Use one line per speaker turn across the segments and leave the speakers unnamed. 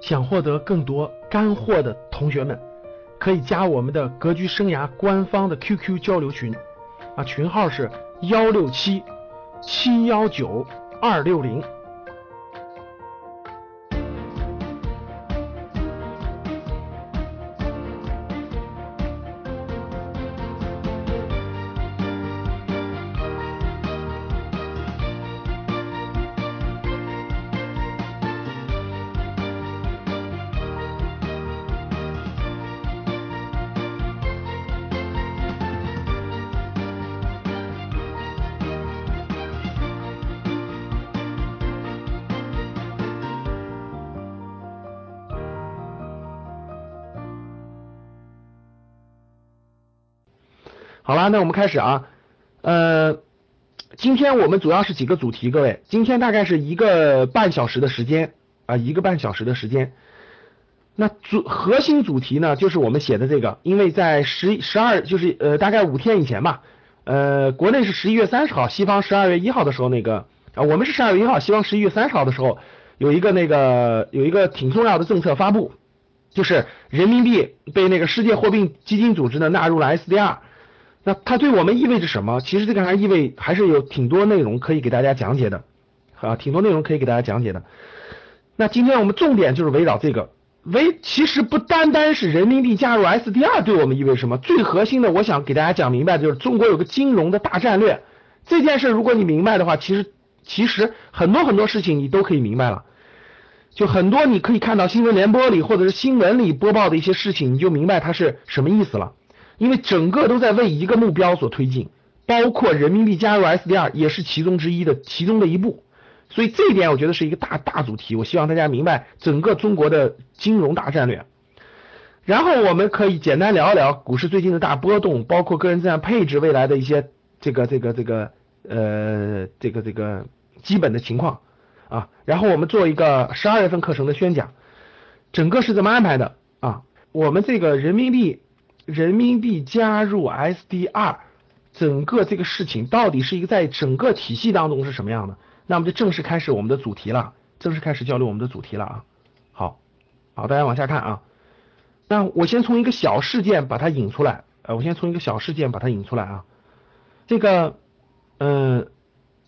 想获得更多干货的同学们，可以加我们的格局生涯官方的 QQ 交流群，啊，群号是幺六七七幺九二六零。那我们开始啊，呃，今天我们主要是几个主题，各位，今天大概是一个半小时的时间啊，一个半小时的时间。那主核心主题呢，就是我们写的这个，因为在十十二，就是呃大概五天以前吧，呃，国内是十一月三十号，西方十二月一号的时候，那个。啊，我们是十二月一号，西方十一月三十号的时候，有一个那个有一个挺重要的政策发布，就是人民币被那个世界货币基金组织呢纳入了 SDR。那它对我们意味着什么？其实这个还意味还是有挺多内容可以给大家讲解的，啊，挺多内容可以给大家讲解的。那今天我们重点就是围绕这个，围其实不单单是人民币加入 SDR 对我们意味着什么，最核心的我想给大家讲明白的就是中国有个金融的大战略。这件事如果你明白的话，其实其实很多很多事情你都可以明白了。就很多你可以看到新闻联播里或者是新闻里播报的一些事情，你就明白它是什么意思了。因为整个都在为一个目标所推进，包括人民币加入 SDR 也是其中之一的其中的一步，所以这一点我觉得是一个大大主题，我希望大家明白整个中国的金融大战略。然后我们可以简单聊一聊股市最近的大波动，包括个人资产配置未来的一些这个这个这个呃这个这个基本的情况啊。然后我们做一个十二月份课程的宣讲，整个是怎么安排的啊？我们这个人民币。人民币加入 SDR，整个这个事情到底是一个在整个体系当中是什么样的？那么就正式开始我们的主题了，正式开始交流我们的主题了啊！好，好，大家往下看啊。那我先从一个小事件把它引出来，呃，我先从一个小事件把它引出来啊。这个，嗯，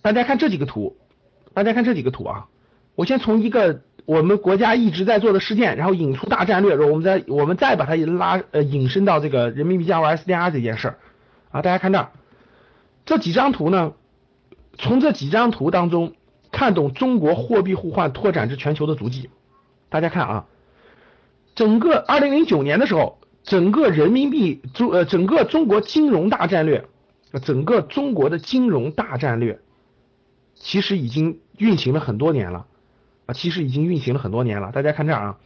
大家看这几个图，大家看这几个图啊。我先从一个。我们国家一直在做的事件，然后引出大战略，然后我们再我们再把它拉呃引申到这个人民币加入 SDR 这件事儿啊，大家看这儿这几张图呢，从这几张图当中看懂中国货币互换拓展至全球的足迹。大家看啊，整个二零零九年的时候，整个人民币中呃整个中国金融大战略，整个中国的金融大战略其实已经运行了很多年了。其实已经运行了很多年了，大家看这儿啊，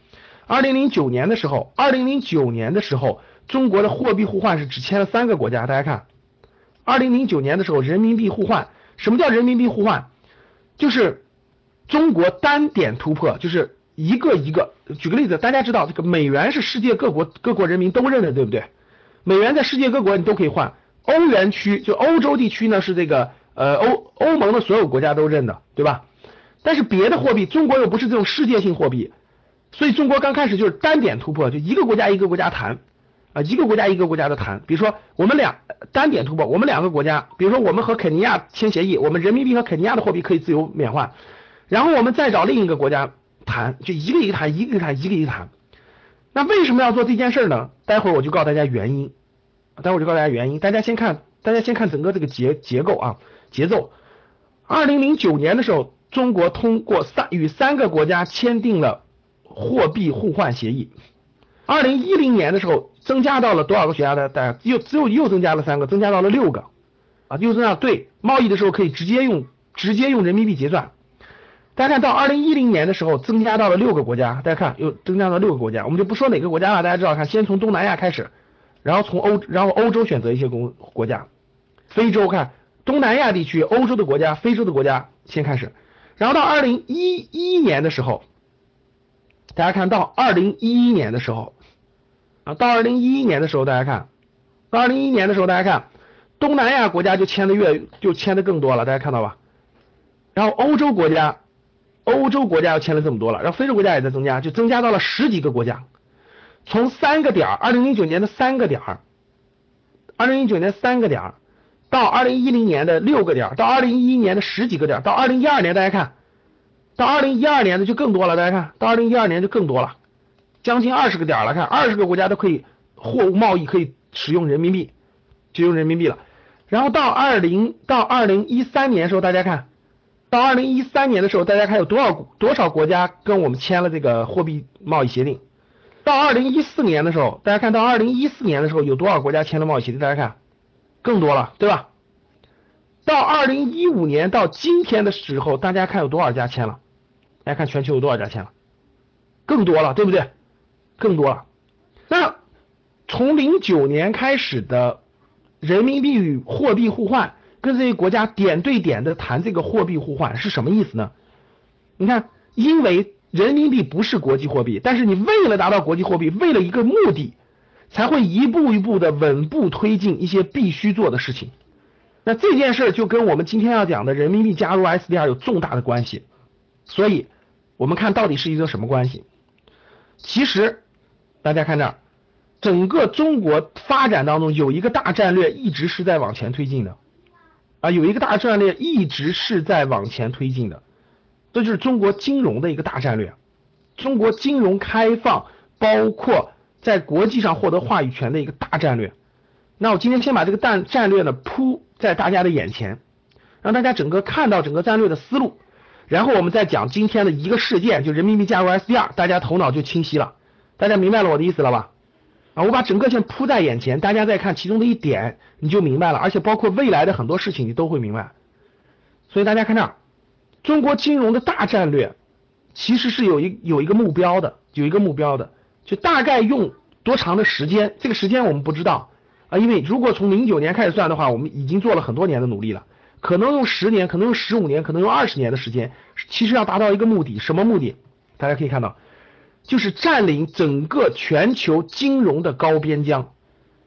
二零零九年的时候，二零零九年的时候，中国的货币互换是只签了三个国家，大家看，二零零九年的时候，人民币互换，什么叫人民币互换？就是中国单点突破，就是一个一个，举个例子，大家知道这个美元是世界各国各国人民都认的，对不对？美元在世界各国你都可以换，欧元区就欧洲地区呢是这个呃欧欧盟的所有国家都认的，对吧？但是别的货币，中国又不是这种世界性货币，所以中国刚开始就是单点突破，就一个国家一个国家谈啊，一个国家一个国家的谈。比如说我们两单点突破，我们两个国家，比如说我们和肯尼亚签协议，我们人民币和肯尼亚的货币可以自由免换，然后我们再找另一个国家谈，就一个一个谈，一个一个谈，一个一个谈。那为什么要做这件事呢？待会儿我就告诉大家原因，待会儿就告诉大家原因。大家先看，大家先看整个这个结结构啊，节奏。二零零九年的时候。中国通过三与三个国家签订了货币互换协议。二零一零年的时候，增加到了多少个国家的？大家又只有又增加了三个，增加到了六个啊！又增加对贸易的时候可以直接用直接用人民币结算。大家看到二零一零年的时候，增加到了六个国家。大家看又增加到六个国家，我们就不说哪个国家了。大家知道，看先从东南亚开始，然后从欧然后欧洲选择一些国国家，非洲看东南亚地区、欧洲的国家、非洲的国家先开始。然后到二零一一年的时候，大家看到二零一一年的时候啊，到二零一一年的时候，大家看，到二零一一年的时候，大家看，东南亚国家就签的越就签的更多了，大家看到吧？然后欧洲国家欧洲国家又签了这么多了，然后非洲国家也在增加，就增加到了十几个国家，从三个点儿，二零零九年的三个点儿，二零零九年三个点儿，到二零一零年的六个点，到二零一一年的十几个点，到二零一二年大家看，到二零一二年的就更多了，大家看到二零一二年就更多了，将近二十个点了，看二十个国家都可以货物贸易可以使用人民币，就用人民币了，然后到二零到二零一三年的时候，大家看。到二零一三年的时候，大家看有多少多少国家跟我们签了这个货币贸易协定？到二零一四年的时候，大家看到二零一四年的时候有多少国家签了贸易协定？大家看更多了，对吧？到二零一五年到今天的时候，大家看有多少家签了？大家看全球有多少家签了？更多了，对不对？更多了。那从零九年开始的人民币与货币互换。跟这些国家点对点的谈这个货币互换是什么意思呢？你看，因为人民币不是国际货币，但是你为了达到国际货币，为了一个目的，才会一步一步的稳步推进一些必须做的事情。那这件事就跟我们今天要讲的人民币加入 SDR 有重大的关系。所以，我们看到底是一个什么关系？其实，大家看这儿，整个中国发展当中有一个大战略一直是在往前推进的。啊，有一个大战略一直是在往前推进的，这就是中国金融的一个大战略。中国金融开放，包括在国际上获得话语权的一个大战略。那我今天先把这个战战略呢铺在大家的眼前，让大家整个看到整个战略的思路，然后我们再讲今天的一个事件，就人民币加入 SDR，大家头脑就清晰了，大家明白了我的意思了吧？啊，我把整个先铺在眼前，大家再看其中的一点，你就明白了。而且包括未来的很多事情，你都会明白。所以大家看这儿，中国金融的大战略其实是有一有一个目标的，有一个目标的，就大概用多长的时间？这个时间我们不知道啊，因为如果从零九年开始算的话，我们已经做了很多年的努力了，可能用十年，可能用十五年，可能用二十年的时间，其实要达到一个目的，什么目的？大家可以看到。就是占领整个全球金融的高边疆。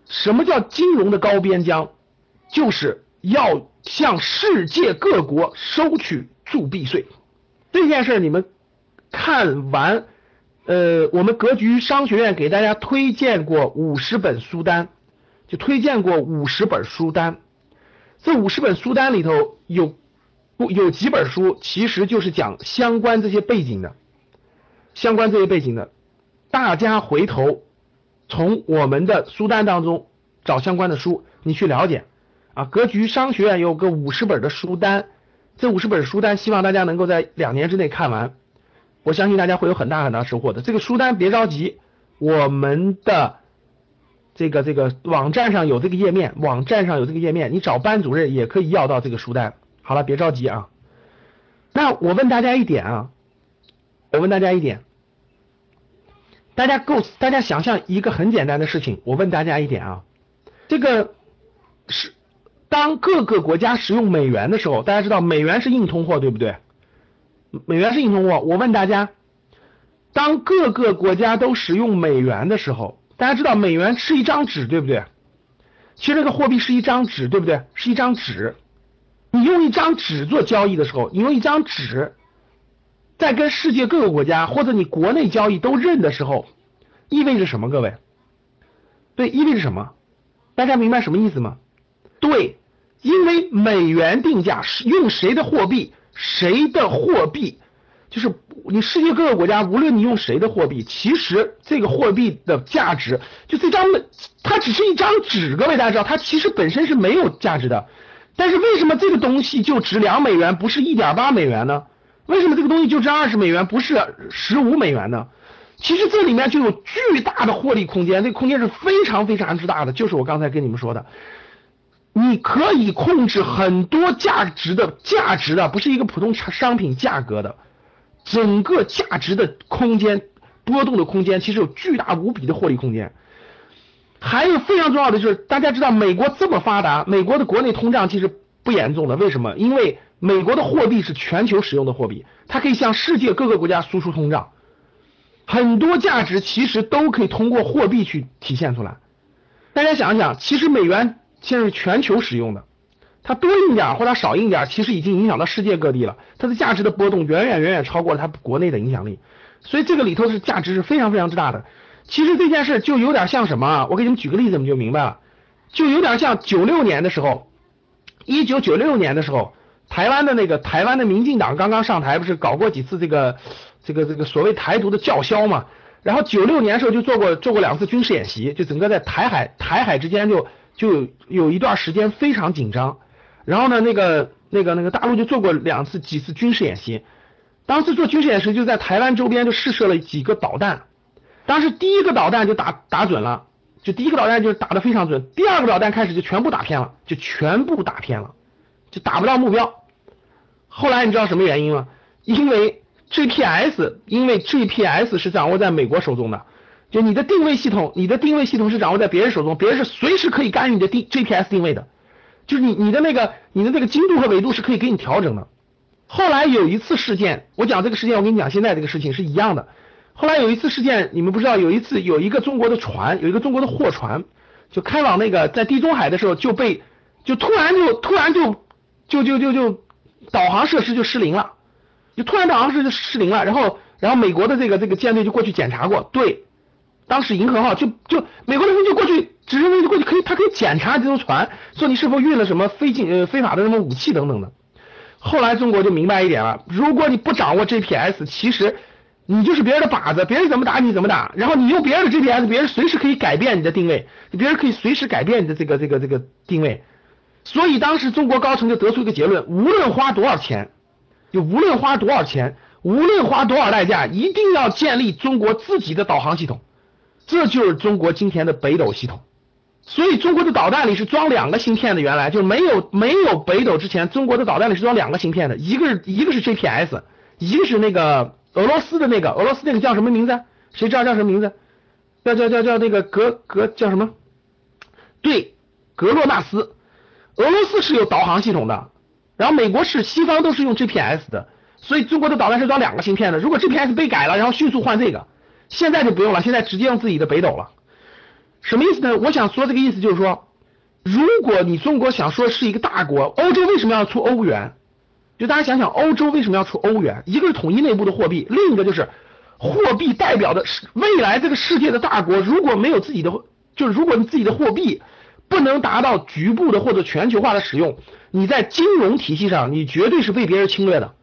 什么叫金融的高边疆？就是要向世界各国收取铸币税。这件事你们看完，呃，我们格局商学院给大家推荐过五十本书单，就推荐过五十本书单。这五十本书单里头有不有几本书，其实就是讲相关这些背景的。相关这些背景的，大家回头从我们的书单当中找相关的书，你去了解啊。格局商学院有个五十本的书单，这五十本书单希望大家能够在两年之内看完，我相信大家会有很大很大收获的。这个书单别着急，我们的这个这个网站上有这个页面，网站上有这个页面，你找班主任也可以要到这个书单。好了，别着急啊。那我问大家一点啊，我问大家一点。大家构，大家想象一个很简单的事情，我问大家一点啊，这个是当各个国家使用美元的时候，大家知道美元是硬通货，对不对？美元是硬通货。我问大家，当各个国家都使用美元的时候，大家知道美元是一张纸，对不对？其实这个货币是一张纸，对不对？是一张纸。你用一张纸做交易的时候，你用一张纸。在跟世界各个国家或者你国内交易都认的时候，意味着什么？各位，对，意味着什么？大家明白什么意思吗？对，因为美元定价是用谁的货币，谁的货币就是你世界各个国家，无论你用谁的货币，其实这个货币的价值就这张，它只是一张纸。各位大家知道，它其实本身是没有价值的。但是为什么这个东西就值两美元，不是一点八美元呢？为什么这个东西就值二十美元，不是十五美元呢？其实这里面就有巨大的获利空间，这个空间是非常非常之大的。就是我刚才跟你们说的，你可以控制很多价值的价值的，不是一个普通商品价格的，整个价值的空间波动的空间，其实有巨大无比的获利空间。还有非常重要的就是，大家知道美国这么发达，美国的国内通胀其实不严重的，为什么？因为美国的货币是全球使用的货币，它可以向世界各个国家输出通胀，很多价值其实都可以通过货币去体现出来。大家想一想，其实美元现在是全球使用的，它多印点或者少印点，其实已经影响到世界各地了。它的价值的波动远远远远超过了它国内的影响力，所以这个里头是价值是非常非常之大的。其实这件事就有点像什么啊？我给你们举个例子，你们就明白了，就有点像九六年的时候，一九九六年的时候，台湾的那个台湾的民进党刚刚上台，不是搞过几次这个这个这个所谓台独的叫嚣嘛？然后九六年时候就做过做过两次军事演习，就整个在台海台海之间就就有一段时间非常紧张。然后呢，那个那个那个大陆就做过两次几次军事演习，当时做军事演习就在台湾周边就试射了几个导弹。当时第一个导弹就打打准了，就第一个导弹就打的非常准，第二个导弹开始就全部打偏了，就全部打偏了，就打不到目标。后来你知道什么原因吗？因为 GPS，因为 GPS 是掌握在美国手中的，就你的定位系统，你的定位系统是掌握在别人手中，别人是随时可以干预你的定 GPS 定位的，就是你你的那个你的那个精度和维度是可以给你调整的。后来有一次事件，我讲这个事件，我跟你讲现在这个事情是一样的。后来有一次事件，你们不知道，有一次有一个中国的船，有一个中国的货船，就开往那个在地中海的时候就被就突然就突然就就就就就导航设施就失灵了，就突然导航设施就失灵了，然后然后美国的这个这个舰队就过去检查过，对，当时银河号就就美国的人就过去直升飞机过去可以，他可以检查这艘船，说你是否运了什么非禁呃非法的什么武器等等的。后来中国就明白一点了，如果你不掌握 GPS，其实。你就是别人的靶子，别人怎么打你怎么打，然后你用别人的 GPS，别人随时可以改变你的定位，别人可以随时改变你的这个这个这个定位。所以当时中国高层就得出一个结论：无论花多少钱，就无论花多少钱，无论花多少代价，一定要建立中国自己的导航系统。这就是中国今天的北斗系统。所以中国的导弹里是装两个芯片的，原来就没有没有北斗之前，中国的导弹里是装两个芯片的，一个是一个是 GPS，一个是那个。俄罗斯的那个，俄罗斯那个叫什么名字？谁知道叫什么名字？叫叫叫叫那个格格叫什么？对，格洛纳斯。俄罗斯是有导航系统的，然后美国是西方都是用 GPS 的，所以中国的导弹是装两个芯片的。如果 GPS 被改了，然后迅速换这个，现在就不用了，现在直接用自己的北斗了。什么意思呢？我想说这个意思就是说，如果你中国想说是一个大国，欧洲为什么要出欧元？就大家想想，欧洲为什么要出欧元？一个是统一内部的货币，另一个就是货币代表的是未来这个世界的大国。如果没有自己的，就是如果你自己的货币不能达到局部的或者全球化的使用，你在金融体系上你绝对是被别人侵略的。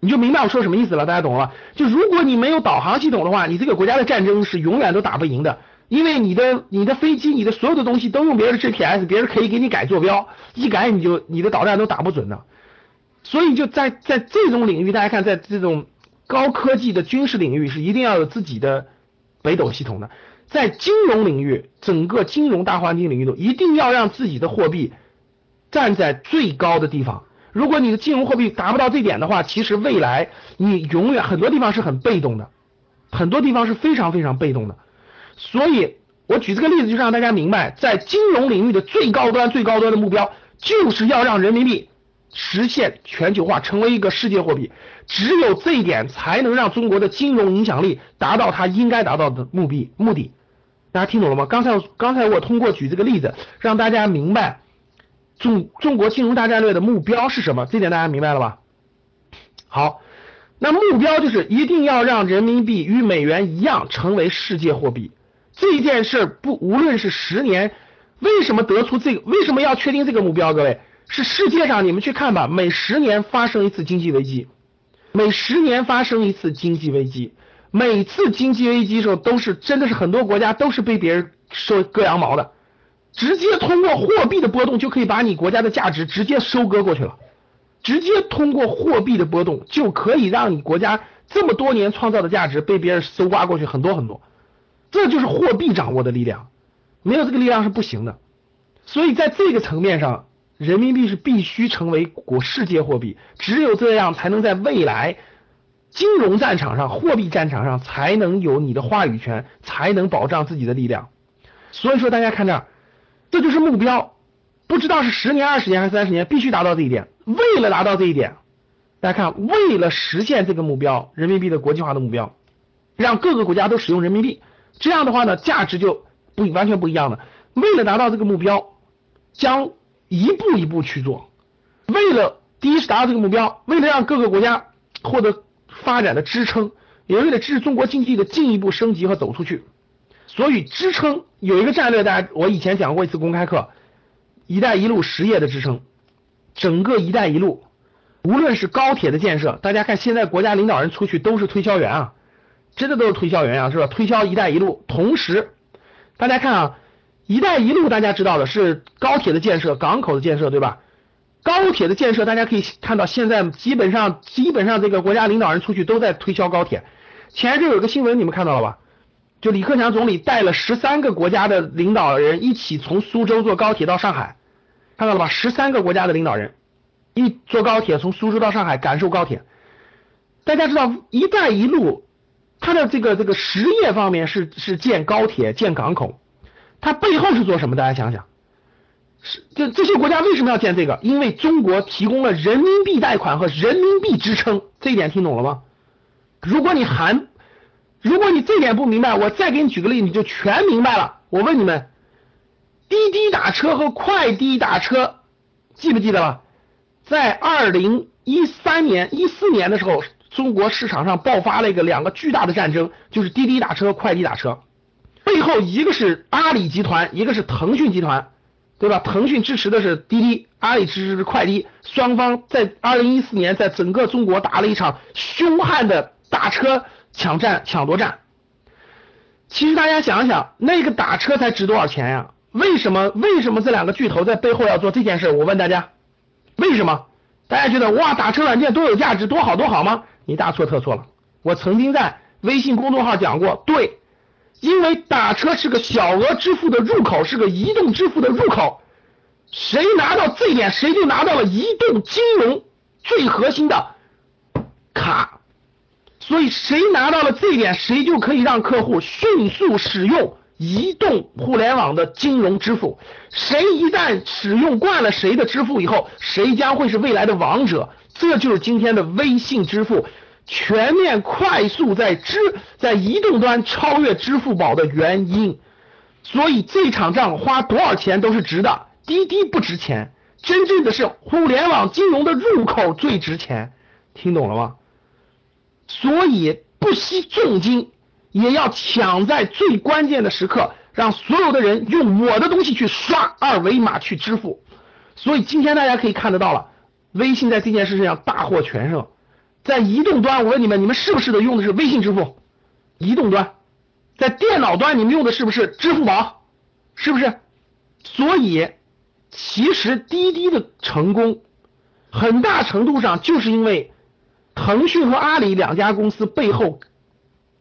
你就明白我说什么意思了？大家懂了？就如果你没有导航系统的话，你这个国家的战争是永远都打不赢的，因为你的你的飞机、你的所有的东西都用别人的 GPS，别人可以给你改坐标，一改你就你的导弹都打不准的。所以就在在这种领域，大家看，在这种高科技的军事领域是一定要有自己的北斗系统的。在金融领域，整个金融大环境领域中，一定要让自己的货币站在最高的地方。如果你的金融货币达不到这点的话，其实未来你永远很多地方是很被动的，很多地方是非常非常被动的。所以我举这个例子，就让大家明白，在金融领域的最高端、最高端的目标，就是要让人民币。实现全球化，成为一个世界货币，只有这一点才能让中国的金融影响力达到它应该达到的目的。目的，大家听懂了吗？刚才刚才我通过举这个例子，让大家明白中中国金融大战略的目标是什么，这点大家明白了吧？好，那目标就是一定要让人民币与美元一样成为世界货币。这件事不，无论是十年，为什么得出这个？为什么要确定这个目标？各位？是世界上，你们去看吧，每十年发生一次经济危机，每十年发生一次经济危机，每次经济危机时候都是真的是很多国家都是被别人收割羊毛的，直接通过货币的波动就可以把你国家的价值直接收割过去了，直接通过货币的波动就可以让你国家这么多年创造的价值被别人搜刮过去很多很多，这就是货币掌握的力量，没有这个力量是不行的，所以在这个层面上。人民币是必须成为国世界货币，只有这样才能在未来金融战场上、货币战场上才能有你的话语权，才能保障自己的力量。所以说，大家看这儿，这就是目标，不知道是十年、二十年还是三十年，必须达到这一点。为了达到这一点，大家看，为了实现这个目标，人民币的国际化的目标，让各个国家都使用人民币，这样的话呢，价值就不完全不一样了。为了达到这个目标，将一步一步去做，为了第一是达到这个目标，为了让各个国家获得发展的支撑，也为了支持中国经济的进一步升级和走出去，所以支撑有一个战略，大家我以前讲过一次公开课，“一带一路”实业的支撑，整个“一带一路”，无论是高铁的建设，大家看现在国家领导人出去都是推销员啊，真的都是推销员啊，是吧？推销“一带一路”，同时大家看啊。一带一路，大家知道的是高铁的建设、港口的建设，对吧？高铁的建设，大家可以看到，现在基本上基本上这个国家领导人出去都在推销高铁。前一阵有个新闻，你们看到了吧？就李克强总理带了十三个国家的领导人一起从苏州坐高铁到上海，看到了吧？十三个国家的领导人一坐高铁从苏州到上海感受高铁。大家知道一带一路它的这个这个实业方面是是建高铁、建港口。它背后是做什么？大家想想，是这这些国家为什么要建这个？因为中国提供了人民币贷款和人民币支撑，这一点听懂了吗？如果你还，如果你这点不明白，我再给你举个例，你就全明白了。我问你们，滴滴打车和快滴打车记不记得了？在二零一三年、一四年的时候，中国市场上爆发了一个两个巨大的战争，就是滴滴打车、快滴打车。背后一个是阿里集团，一个是腾讯集团，对吧？腾讯支持的是滴滴，阿里支持的是快滴，双方在二零一四年在整个中国打了一场凶悍的打车抢占、抢夺战。其实大家想想，那个打车才值多少钱呀？为什么？为什么这两个巨头在背后要做这件事？我问大家，为什么？大家觉得哇，打车软件多有价值，多好多好吗？你大错特错了。我曾经在微信公众号讲过，对。因为打车是个小额支付的入口，是个移动支付的入口，谁拿到这一点，谁就拿到了移动金融最核心的卡，所以谁拿到了这一点，谁就可以让客户迅速使用移动互联网的金融支付。谁一旦使用惯了谁的支付以后，谁将会是未来的王者。这就是今天的微信支付。全面快速在支在移动端超越支付宝的原因，所以这场仗花多少钱都是值的。滴滴不值钱，真正的是互联网金融的入口最值钱，听懂了吗？所以不惜重金也要抢在最关键的时刻，让所有的人用我的东西去刷二维码去支付。所以今天大家可以看得到了，微信在这件事上大获全胜。在移动端，我问你们，你们是不是的用的是微信支付？移动端，在电脑端，你们用的是不是支付宝？是不是？所以，其实滴滴的成功，很大程度上就是因为腾讯和阿里两家公司背后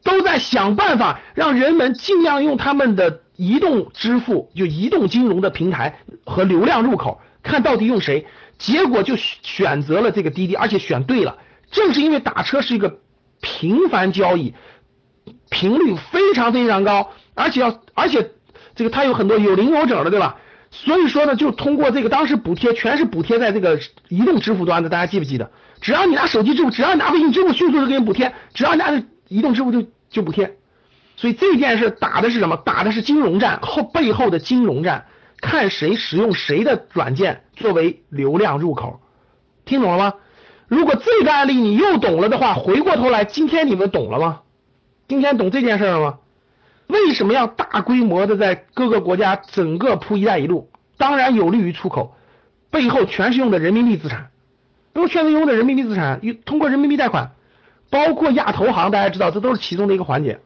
都在想办法，让人们尽量用他们的移动支付，就移动金融的平台和流量入口，看到底用谁，结果就选择了这个滴滴，而且选对了。正是因为打车是一个频繁交易，频率非常非常高，而且要而且这个它有很多有零有整的，对吧？所以说呢，就通过这个当时补贴全是补贴在这个移动支付端的，大家记不记得？只要你拿手机支付，只要你拿微信支付，迅速就给你补贴；只要你拿移动支付就就补贴。所以这件事打的是什么？打的是金融战后背后的金融战，看谁使用谁的软件作为流量入口，听懂了吗？如果这个案例你又懂了的话，回过头来，今天你们懂了吗？今天懂这件事了吗？为什么要大规模的在各个国家整个铺“一带一路”？当然有利于出口，背后全是用的人民币资产，都全是用的人民币资产，通过人民币贷款，包括亚投行，大家知道这都是其中的一个环节。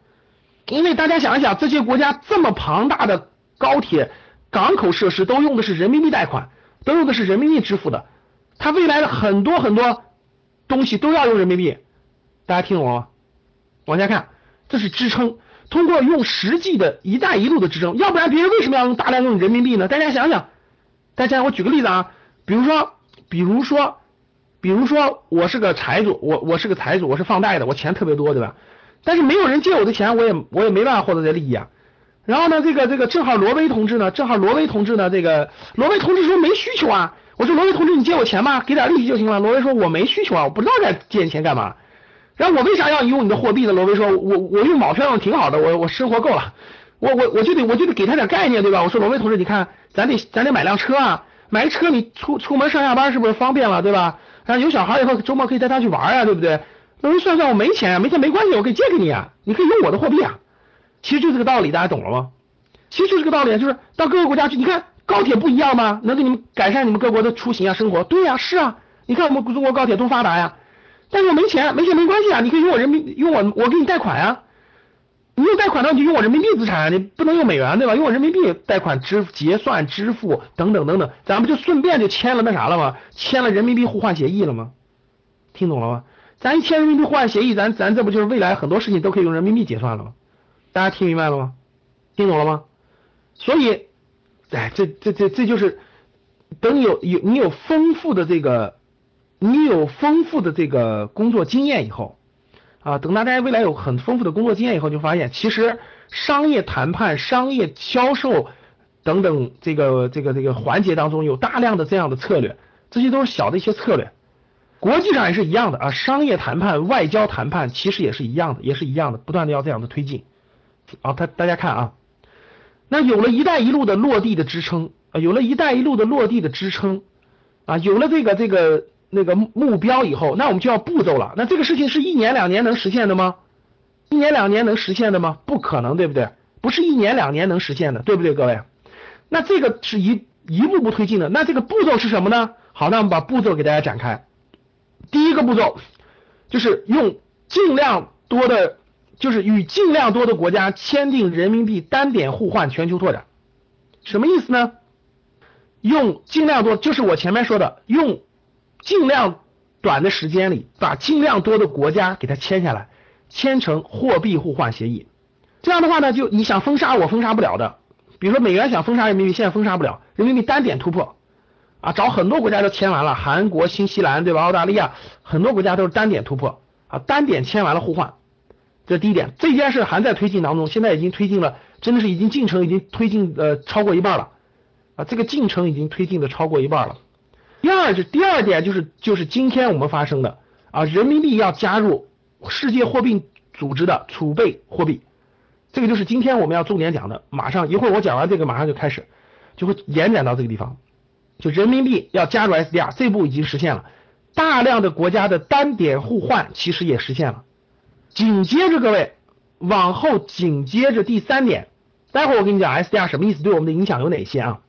因为大家想一想，这些国家这么庞大的高铁、港口设施都用的是人民币贷款，都用的是人民币支付的，它未来的很多很多。东西都要用人民币，大家听懂了吗？往下看，这是支撑，通过用实际的一带一路的支撑，要不然别人为什么要用大量用人民币呢？大家想想，大家我举个例子啊，比如说，比如说，比如说我是个财主，我我是个财主，我是放贷的，我钱特别多，对吧？但是没有人借我的钱，我也我也没办法获得这利益啊。然后呢，这个这个正好罗威同志呢，正好罗威同志呢，这个罗威同志说没需求啊。我说罗威同志，你借我钱吧，给点利息就行了。罗威说，我没需求啊，我不知道该借你钱干嘛。然后我为啥要用你的货币呢？罗威说，我我用毛票用挺好的，我我生活够了，我我我就得我就得给他点概念，对吧？我说罗威同志，你看，咱得咱得买辆车啊，买车你出出门上下班是不是方便了，对吧？然后有小孩以后周末可以带他去玩呀，对不对？那算算我没钱啊，没钱没关系，我可以借给你啊，你可以用我的货币啊。其实就这个道理，大家懂了吗？其实就这个道理，就是到各个国家去，你看高铁不一样吗？能给你们改善你们各国的出行啊生活？对呀，是啊，你看我们中国高铁多发达呀。但是我没钱，没钱没关系啊，你可以用我人民用我我给你贷款呀。你用贷款的话，你就用我人民币资产啊，你不能用美元对吧？用我人民币贷款支结算支付等等等等，咱不就顺便就签了那啥了吗？签了人民币互换协议了吗？听懂了吗？咱一签人民币互换协议，咱咱这不就是未来很多事情都可以用人民币结算了吗？大家听明白了吗？听懂了吗？所以，哎，这这这这就是等有有你有丰富的这个，你有丰富的这个工作经验以后。啊，等大家未来有很丰富的工作经验以后，就发现其实商业谈判、商业销售等等这个这个这个环节当中有大量的这样的策略，这些都是小的一些策略。国际上也是一样的啊，商业谈判、外交谈判其实也是一样的，也是一样的，不断的要这样的推进。啊，他大家看啊，那有了一带一路的落地的支撑啊，有了一带一路的落地的支撑啊，有了这个这个。那个目标以后，那我们就要步骤了。那这个事情是一年两年能实现的吗？一年两年能实现的吗？不可能，对不对？不是一年两年能实现的，对不对，各位？那这个是一一步步推进的。那这个步骤是什么呢？好，那我们把步骤给大家展开。第一个步骤就是用尽量多的，就是与尽量多的国家签订人民币单点互换全球拓展。什么意思呢？用尽量多，就是我前面说的用。尽量短的时间里，把尽量多的国家给它签下来，签成货币互换协议。这样的话呢，就你想封杀我封杀不了的。比如说美元想封杀人民币，现在封杀不了，人民币单点突破啊，找很多国家都签完了，韩国、新西兰对吧？澳大利亚很多国家都是单点突破啊，单点签完了互换。这第一点，这件事还在推进当中，现在已经推进了，真的是已经进程已经推进呃超过一半了啊，这个进程已经推进的超过一半了。第二是第二点就是就是今天我们发生的啊，人民币要加入世界货币组织的储备货币，这个就是今天我们要重点讲的。马上一会儿我讲完这个，马上就开始就会延展到这个地方，就人民币要加入 SDR，这步已经实现了，大量的国家的单点互换其实也实现了。紧接着各位往后紧接着第三点，待会儿我跟你讲 SDR 什么意思，对我们的影响有哪些啊？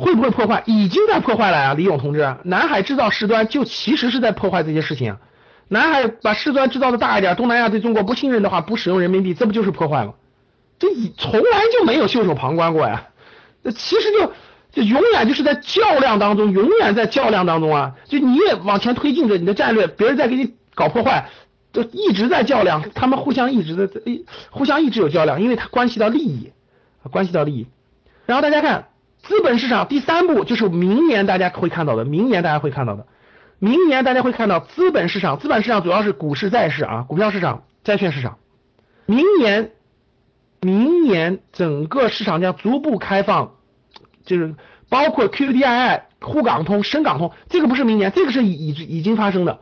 会不会破坏？已经在破坏了啊，李勇同志！南海制造事端就其实是在破坏这些事情。南海把事端制造的大一点，东南亚对中国不信任的话，不使用人民币，这不就是破坏吗？这从来就没有袖手旁观过呀。那其实就就永远就是在较量当中，永远在较量当中啊。就你也往前推进着你的战略，别人在给你搞破坏，就一直在较量。他们互相一直在互相一直有较量，因为它关系到利益，关系到利益。然后大家看。资本市场第三步就是明年大家会看到的，明年大家会看到的，明年大家会看到资本市场，资本市场主要是股市、债市啊，股票市场、债券市场。明年，明年整个市场将逐步开放，就是包括 QDII、沪港通、深港通，这个不是明年，这个是已已已经发生的，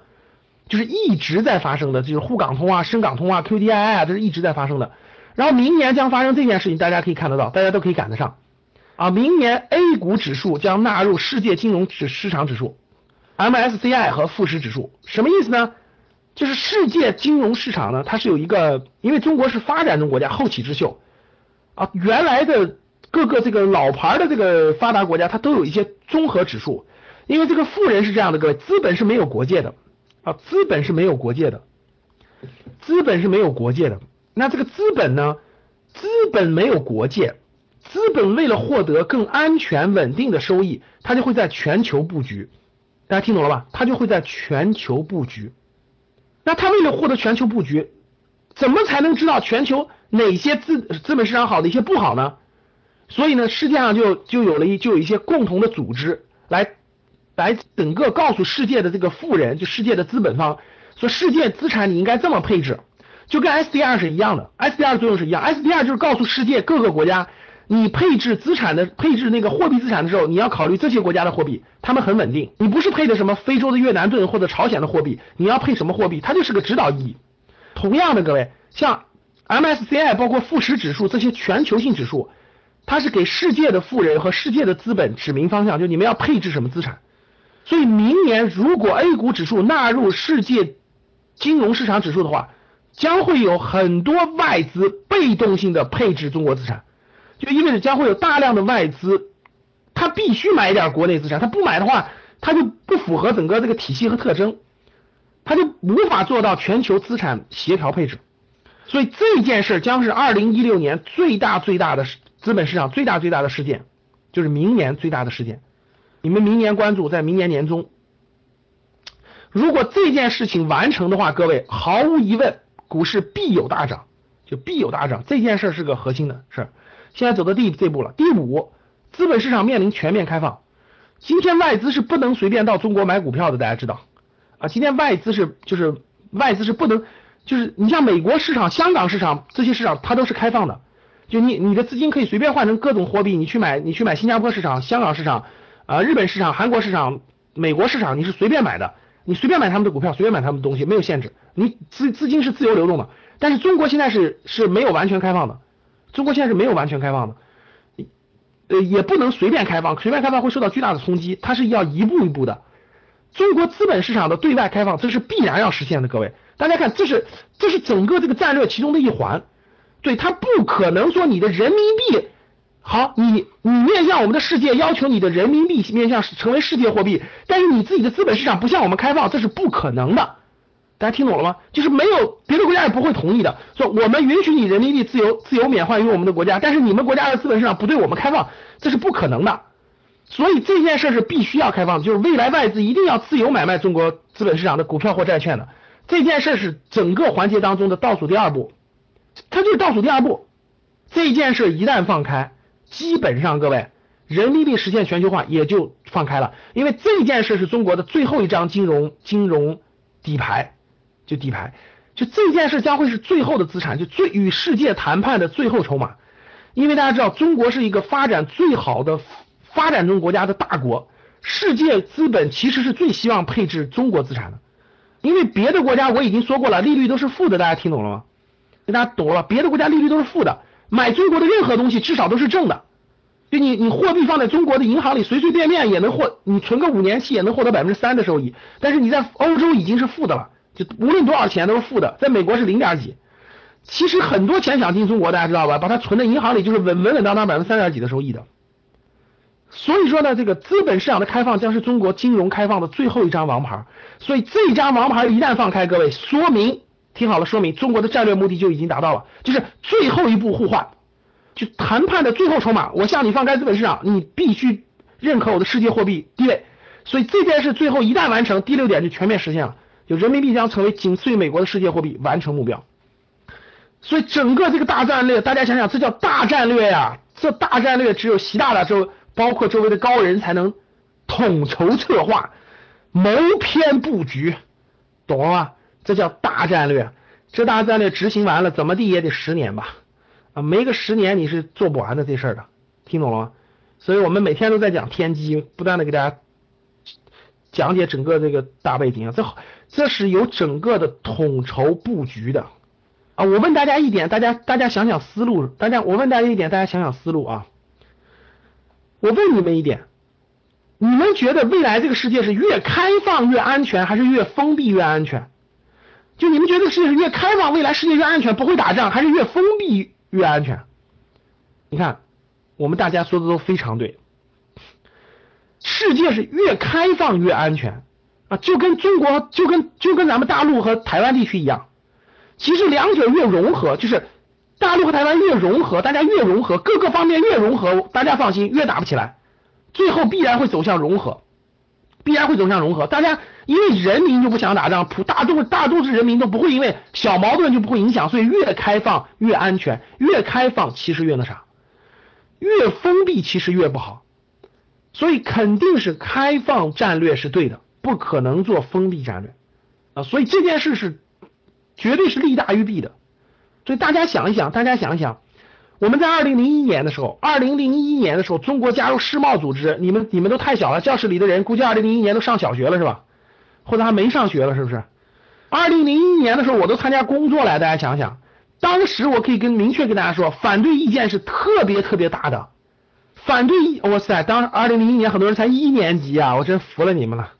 就是一直在发生的，就是沪港通啊、深港通啊、QDII 啊，这是一直在发生的。然后明年将发生这件事情，大家可以看得到，大家都可以赶得上。啊，明年 A 股指数将纳入世界金融指市场指数，MSCI 和富时指数，什么意思呢？就是世界金融市场呢，它是有一个，因为中国是发展中国家，后起之秀。啊，原来的各个这个老牌的这个发达国家，它都有一些综合指数，因为这个富人是这样的，各位，资本是没有国界的。啊，资本是没有国界的，资本是没有国界的，那这个资本呢，资本没有国界。资本为了获得更安全稳定的收益，它就会在全球布局。大家听懂了吧？它就会在全球布局。那它为了获得全球布局，怎么才能知道全球哪些资资本市场好的一些不好呢？所以呢，世界上就就有了一就有一些共同的组织来来整个告诉世界的这个富人，就世界的资本方，说世界资产你应该这么配置，就跟 SDR 是一样的。SDR 作用是一样，SDR 就是告诉世界各个国家。你配置资产的配置那个货币资产的时候，你要考虑这些国家的货币，他们很稳定。你不是配的什么非洲的越南盾或者朝鲜的货币，你要配什么货币，它就是个指导意义。同样的，各位，像 MSCI 包括富时指数这些全球性指数，它是给世界的富人和世界的资本指明方向，就你们要配置什么资产。所以明年如果 A 股指数纳入世界金融市场指数的话，将会有很多外资被动性的配置中国资产，就意味着将会有大量的外资，他必须买一点国内资产，他不买的话，他就不符合整个这个体系和特征，他就无法做到全球资产协调配置。所以这件事将是二零一六年最大最大的资本市场最大最大的事件，就是明年最大的事件。你们明年关注，在明年年中，如果这件事情完成的话，各位毫无疑问。股市必有大涨，就必有大涨，这件事儿是个核心的事儿。现在走到第这步了。第五，资本市场面临全面开放。今天外资是不能随便到中国买股票的，大家知道啊？今天外资是就是外资是不能，就是你像美国市场、香港市场这些市场，它都是开放的，就你你的资金可以随便换成各种货币，你去买你去买新加坡市场、香港市场啊、日本市场、韩国市场、美国市场，你是随便买的。你随便买他们的股票，随便买他们的东西，没有限制。你资资金是自由流动的，但是中国现在是是没有完全开放的。中国现在是没有完全开放的，呃，也不能随便开放，随便开放会受到巨大的冲击。它是要一步一步的。中国资本市场的对外开放，这是必然要实现的。各位，大家看，这是这是整个这个战略其中的一环。对，它不可能说你的人民币。好，你你面向我们的世界，要求你的人民币面向成为世界货币，但是你自己的资本市场不向我们开放，这是不可能的。大家听懂了吗？就是没有别的国家也不会同意的。说我们允许你人民币自由自由免换于我们的国家，但是你们国家的资本市场不对我们开放，这是不可能的。所以这件事是必须要开放的，就是未来外资一定要自由买卖中国资本市场的股票或债券的。这件事是整个环节当中的倒数第二步，它就是倒数第二步。这件事一旦放开。基本上，各位，人民币实现全球化也就放开了，因为这件事是中国的最后一张金融金融底牌，就底牌，就这件事将会是最后的资产，就最与世界谈判的最后筹码。因为大家知道，中国是一个发展最好的发展中国家的大国，世界资本其实是最希望配置中国资产的，因为别的国家我已经说过了，利率都是负的，大家听懂了吗？大家懂了，别的国家利率都是负的。买中国的任何东西至少都是正的，就你你货币放在中国的银行里，随随便便也能获，你存个五年期也能获得百分之三的收益。但是你在欧洲已经是负的了，就无论多少钱都是负的，在美国是零点几。其实很多钱想进中国，大家知道吧？把它存在银行里就是稳稳稳当当百分之三点几的收益的。所以说呢，这个资本市场的开放将是中国金融开放的最后一张王牌。所以这张王牌一旦放开，各位说明。听好了，说明中国的战略目的就已经达到了，就是最后一步互换，就谈判的最后筹码。我向你放开资本市场，你必须认可我的世界货币地位。所以这件事最后一旦完成，第六点就全面实现了，就人民币将成为仅次于美国的世界货币，完成目标。所以整个这个大战略，大家想想，这叫大战略呀！这大战略只有习大大周，包括周围的高人才能统筹策划、谋篇布局，懂了吗？这叫大战略，这大战略执行完了，怎么地也得十年吧？啊，没个十年你是做不完的这事儿的，听懂了吗？所以我们每天都在讲天机，不断的给大家讲解整个这个大背景，这这是有整个的统筹布局的啊！我问大家一点，大家大家想想思路，大家我问大家一点，大家想想思路啊！我问你们一点，你们觉得未来这个世界是越开放越安全，还是越封闭越安全？就你们觉得世界是越开放，未来世界越安全，不会打仗，还是越封闭越安全？你看，我们大家说的都非常对。世界是越开放越安全啊，就跟中国，就跟就跟咱们大陆和台湾地区一样。其实两者越融合，就是大陆和台湾越融合，大家越融合，各个方面越融合，大家放心，越打不起来，最后必然会走向融合。必然会走向融合，大家因为人民就不想打仗，普大众大多数人民都不会因为小矛盾就不会影响，所以越开放越安全，越开放其实越那啥，越封闭其实越不好，所以肯定是开放战略是对的，不可能做封闭战略啊，所以这件事是绝对是利大于弊的，所以大家想一想，大家想一想。我们在二零零一年的时候，二零零一年的时候，中国加入世贸组织，你们你们都太小了，教室里的人估计二零零一年都上小学了是吧？或者还没上学了是不是？二零零一年的时候，我都参加工作了，大家想想，当时我可以跟明确跟大家说，反对意见是特别特别大的，反对，哇塞，当二零零一年很多人才一年级啊，我真服了你们了，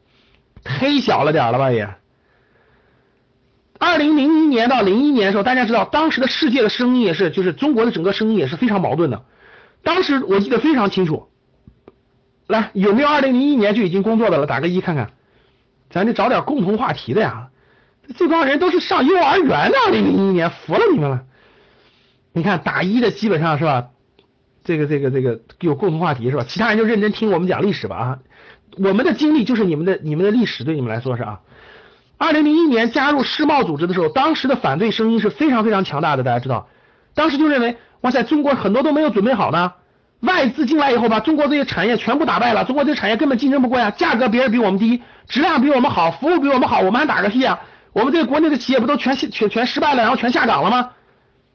忒小了点了吧也。二零零一年到零一年的时候，大家知道当时的世界的声音也是，就是中国的整个声音也是非常矛盾的。当时我记得非常清楚，来有没有二零零一年就已经工作的了？打个一看看，咱得找点共同话题的呀。这帮人都是上幼儿园的，二零零一年服了你们了。你看打一的基本上是吧？这个这个这个有共同话题是吧？其他人就认真听我们讲历史吧啊！我们的经历就是你们的你们的历史，对你们来说是啊。二零零一年加入世贸组织的时候，当时的反对声音是非常非常强大的，大家知道，当时就认为，哇塞，中国很多都没有准备好呢，外资进来以后把中国这些产业全部打败了，中国这些产业根本竞争不过呀，价格别人比我们低，质量比我们好，服务比我们好，我们还打个屁啊？我们这个国内的企业不都全全全失败了，然后全下岗了吗？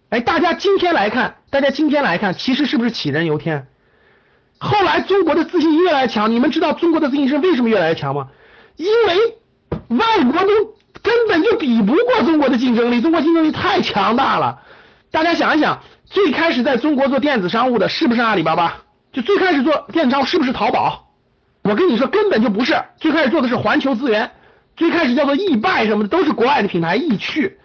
哎，大家今天来看，大家今天来看，其实是不是杞人忧天？后来中国的自信越来越强，你们知道中国的自信心为什么越来越强吗？因为。外国都根本就比不过中国的竞争力，中国竞争力太强大了。大家想一想，最开始在中国做电子商务的是不是阿里巴巴？就最开始做电子商务是不是淘宝？我跟你说，根本就不是。最开始做的是环球资源，最开始叫做易拜什么的，都是国外的品牌。易趣，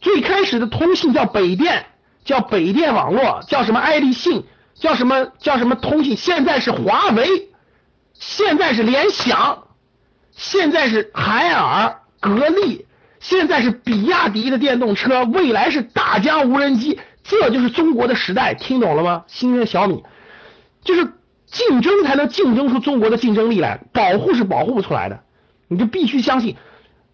最开始的通信叫北电，叫北电网络，叫什么爱立信，叫什么叫什么通信，现在是华为，现在是联想。现在是海尔、格力，现在是比亚迪的电动车，未来是大疆无人机，这就是中国的时代，听懂了吗？新的小米，就是竞争才能竞争出中国的竞争力来，保护是保护不出来的，你就必须相信。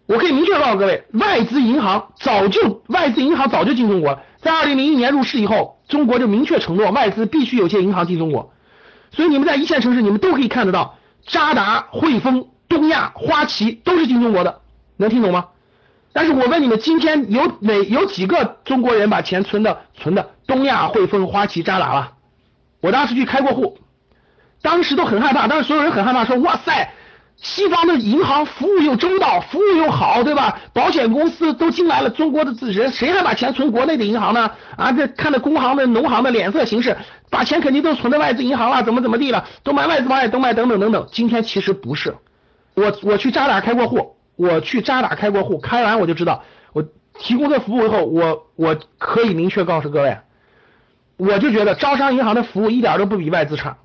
我可以明确告诉各位，外资银行早就外资银行早就进中国了，在二零零一年入市以后，中国就明确承诺外资必须有些银行进中国，所以你们在一线城市，你们都可以看得到，渣打、汇丰。东亚、花旗都是进中国的，能听懂吗？但是我问你们，今天有哪有几个中国人把钱存的存的东亚、汇丰、花旗、渣打了？我当时去开过户，当时都很害怕，当时所有人很害怕，说哇塞，西方的银行服务又周到，服务又好，对吧？保险公司都进来了，中国的人谁还把钱存国内的银行呢？啊，这看着工行的、农行的脸色行事，把钱肯定都存在外资银行了，怎么怎么地了，都买外资保险，都买等等等等。今天其实不是。我我去渣打开过户，我去渣打开过户，开完我就知道，我提供这服务以后，我我可以明确告诉各位，我就觉得招商银行的服务一点都不比外资差，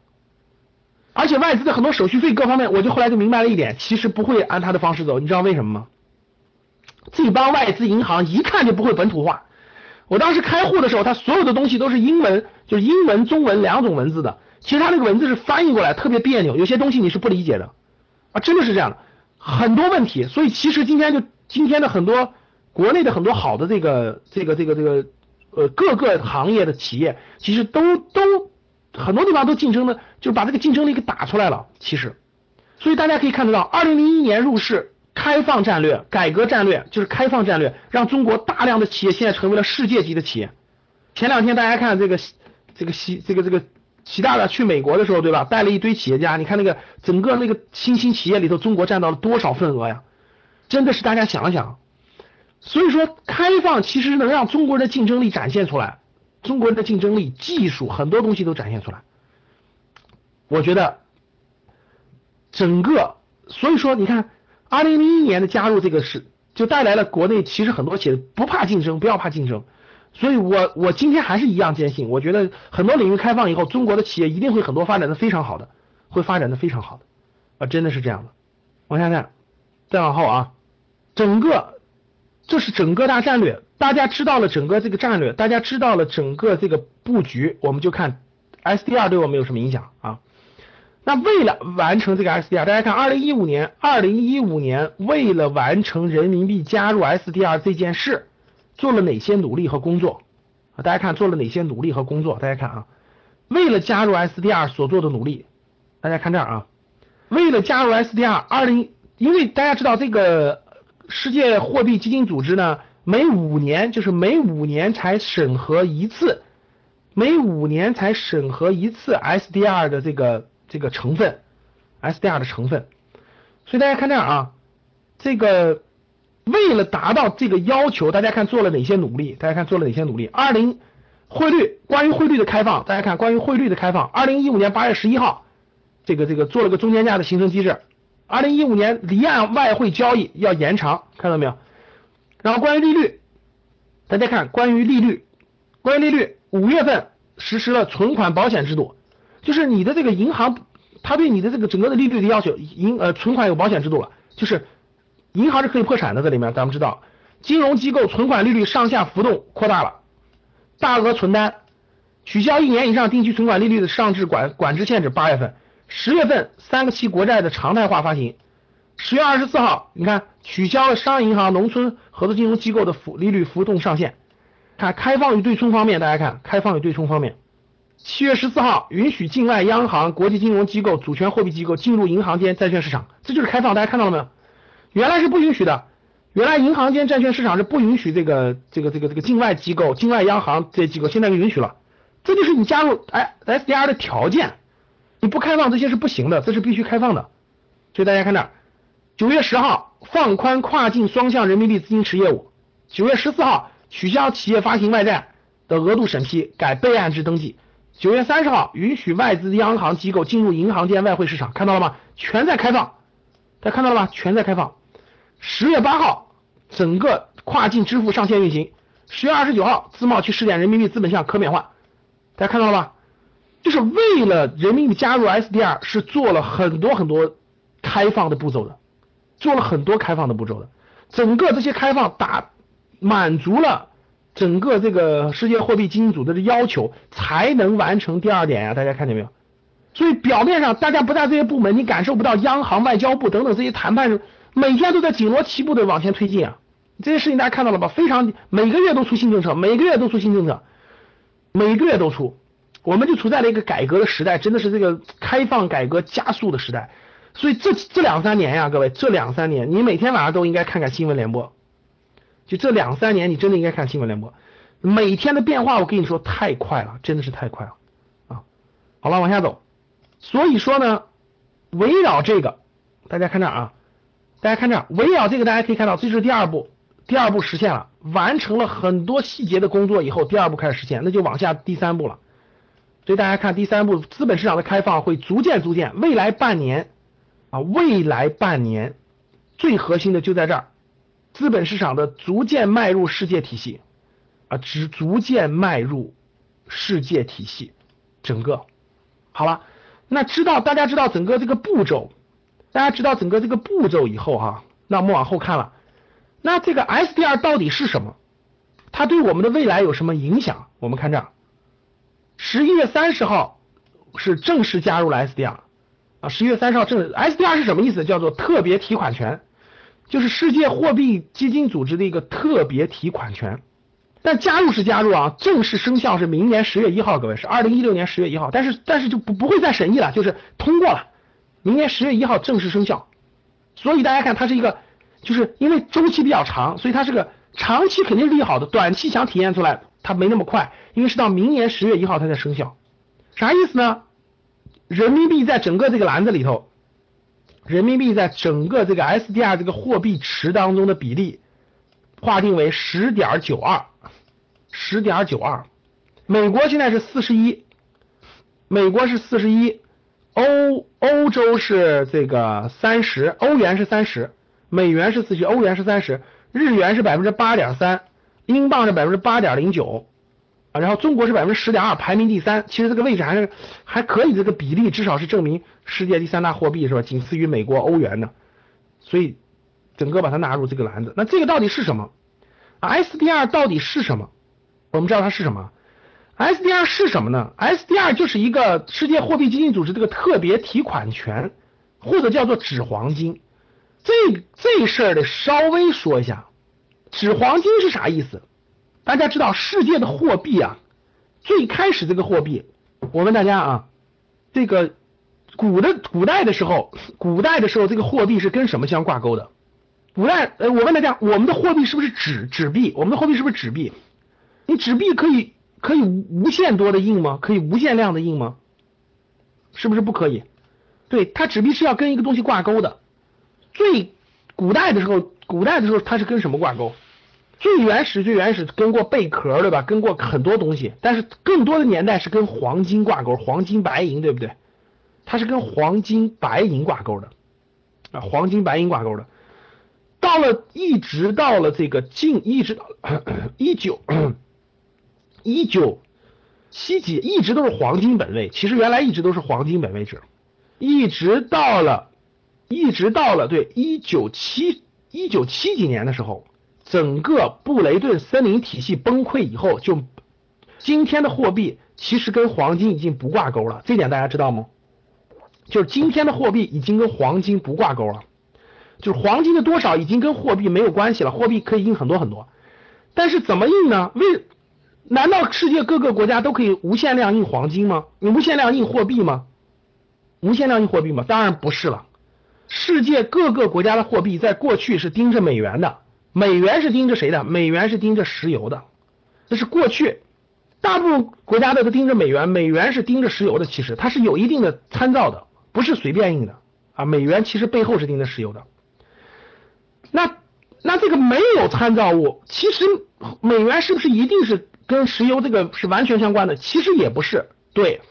而且外资的很多手续费各方面，我就后来就明白了一点，其实不会按他的方式走，你知道为什么吗？这帮外资银行一看就不会本土化，我当时开户的时候，他所有的东西都是英文，就是英文、中文两种文字的，其实他那个文字是翻译过来特别别扭，有些东西你是不理解的。啊，真的是这样的，很多问题，所以其实今天就今天的很多国内的很多好的这个这个这个这个呃各个行业的企业，其实都都很多地方都竞争的，就是把这个竞争力给打出来了。其实，所以大家可以看得到，二零零一年入市，开放战略、改革战略就是开放战略，让中国大量的企业现在成为了世界级的企业。前两天大家看这个这个习这个这个。习大大去美国的时候，对吧？带了一堆企业家，你看那个整个那个新兴企业里头，中国占到了多少份额呀？真的是大家想想。所以说，开放其实能让中国人的竞争力展现出来，中国人的竞争力、技术很多东西都展现出来。我觉得整个，所以说你看，二零零一年的加入这个是，就带来了国内其实很多企业不怕竞争，不要怕竞争。所以，我我今天还是一样坚信，我觉得很多领域开放以后，中国的企业一定会很多发展的非常好的，会发展的非常好的，啊，真的是这样的。往下看，再往后啊，整个这是整个大战略，大家知道了整个这个战略，大家知道了整个这个布局，我们就看 SDR 对我们有什么影响啊？那为了完成这个 SDR，大家看，二零一五年，二零一五年为了完成人民币加入 SDR 这件事。做了哪些努力和工作啊？大家看做了哪些努力和工作？大家看啊，为了加入 SDR 所做的努力，大家看这儿啊，为了加入 SDR，二零，因为大家知道这个世界货币基金组织呢，每五年就是每五年才审核一次，每五年才审核一次 SDR 的这个这个成分，SDR 的成分，所以大家看这儿啊，这个。为了达到这个要求，大家看做了哪些努力？大家看做了哪些努力？二零汇率，关于汇率的开放，大家看关于汇率的开放，二零一五年八月十一号，这个这个做了个中间价的形成机制。二零一五年离岸外汇交易要延长，看到没有？然后关于利率，大家看关于利率，关于利率，五月份实施了存款保险制度，就是你的这个银行，它对你的这个整个的利率的要求，银呃存款有保险制度了，就是银行是可以破产的，这里面咱们知道，金融机构存款利率上下浮动扩大了。大额存单取消一年以上定期存款利率的上至管管制限制。八月份、十月份三个期国债的常态化发行。十月二十四号，你看取消了商业银行、农村合作金融机构的浮利率浮动上限。看开放与对冲方面，大家看开放与对冲方面。七月十四号，允许境外央行、国际金融机构、主权货币机构进入银行间债券市场，这就是开放。大家看到了没有？原来是不允许的。原来银行间债券市场是不允许这个这个这个这个境外机构、境外央行这些机构，现在就允许了。这就是你加入哎 SDR 的条件，你不开放这些是不行的，这是必须开放的。所以大家看这，九月十号放宽跨境双向人民币资金池业务，九月十四号取消企业发行外债的额度审批，改备案制登记，九月三十号允许外资央行机构进入银行间外汇市场，看到了吗？全在开放，大家看到了吗？全在开放。十月八号。整个跨境支付上线运行，十月二十九号，自贸区试点人民币资本项可免换，大家看到了吧？就是为了人民币加入 SDR，是做了很多很多开放的步骤的，做了很多开放的步骤的。整个这些开放打满足了整个这个世界货币基金组织的要求，才能完成第二点呀。大家看见没有？所以表面上大家不在这些部门，你感受不到央行、外交部等等这些谈判。每天都在紧锣密鼓的往前推进啊！这些事情大家看到了吧？非常每个月都出新政策，每个月都出新政策，每个月都出。我们就处在了一个改革的时代，真的是这个开放改革加速的时代。所以这这两三年呀，各位，这两三年你每天晚上都应该看看新闻联播。就这两三年，你真的应该看新闻联播。每天的变化，我跟你说太快了，真的是太快了啊！好了，往下走。所以说呢，围绕这个，大家看这啊。大家看这，围绕这个，大家可以看到，这是第二步，第二步实现了，完成了很多细节的工作以后，第二步开始实现，那就往下第三步了。所以大家看第三步，资本市场的开放会逐渐逐渐，未来半年啊，未来半年最核心的就在这儿，资本市场的逐渐迈入世界体系啊，只逐渐迈入世界体系，整个好了，那知道大家知道整个这个步骤。大家知道整个这个步骤以后哈，那我们往后看了，那这个 SDR 到底是什么？它对我们的未来有什么影响？我们看这儿，十一月三十号是正式加入了 SDR 啊，十一月三十号正 SDR 是什么意思？叫做特别提款权，就是世界货币基金组织的一个特别提款权。但加入是加入啊，正式生效是明年十月一号，各位是二零一六年十月一号，但是但是就不不会再审议了，就是通过了。明年十月一号正式生效，所以大家看它是一个，就是因为周期比较长，所以它是个长期肯定利好的，短期想体验出来它没那么快，因为是到明年十月一号它才生效。啥意思呢？人民币在整个这个篮子里头，人民币在整个这个 SDR 这个货币池当中的比例划定为十点九二，十点九二，美国现在是四十一，美国是四十一。欧欧洲是这个三十，欧元是三十，美元是四十，欧元是三十，日元是百分之八点三，英镑是百分之八点零九啊，然后中国是百分之十点二，排名第三。其实这个位置还是还可以，这个比例至少是证明世界第三大货币是吧？仅次于美国欧元的，所以整个把它纳入这个篮子。那这个到底是什么？SDR 到底是什么？我们知道它是什么？SDR 是什么呢？SDR 就是一个世界货币基金组织这个特别提款权，或者叫做纸黄金。这这事儿得稍微说一下，纸黄金是啥意思？大家知道世界的货币啊，最开始这个货币，我问大家啊，这个古的古代的时候，古代的时候这个货币是跟什么相挂钩的？古代呃，我问大家，我们的货币是不是纸纸币？我们的货币是不是纸币？你纸币可以。可以无限多的印吗？可以无限量的印吗？是不是不可以？对，它纸币是要跟一个东西挂钩的。最古代的时候，古代的时候它是跟什么挂钩？最原始最原始跟过贝壳对吧？跟过很多东西，但是更多的年代是跟黄金挂钩，黄金白银对不对？它是跟黄金白银挂钩的啊，黄金白银挂钩的。到了一直到了这个近一直到一九一九七几，一直都是黄金本位。其实原来一直都是黄金本位制，一直到了一直到了对一九七一九七几年的时候。整个布雷顿森林体系崩溃以后，就今天的货币其实跟黄金已经不挂钩了，这点大家知道吗？就是今天的货币已经跟黄金不挂钩了，就是黄金的多少已经跟货币没有关系了，货币可以印很多很多，但是怎么印呢？为难道世界各个国家都可以无限量印黄金吗？你无限量印货币吗？无限量印货币吗？当然不是了，世界各个国家的货币在过去是盯着美元的。美元是盯着谁的？美元是盯着石油的，这是过去大部分国家的都盯着美元，美元是盯着石油的。其实它是有一定的参照的，不是随便印的啊。美元其实背后是盯着石油的。那那这个没有参照物，其实美元是不是一定是跟石油这个是完全相关的？其实也不是。对，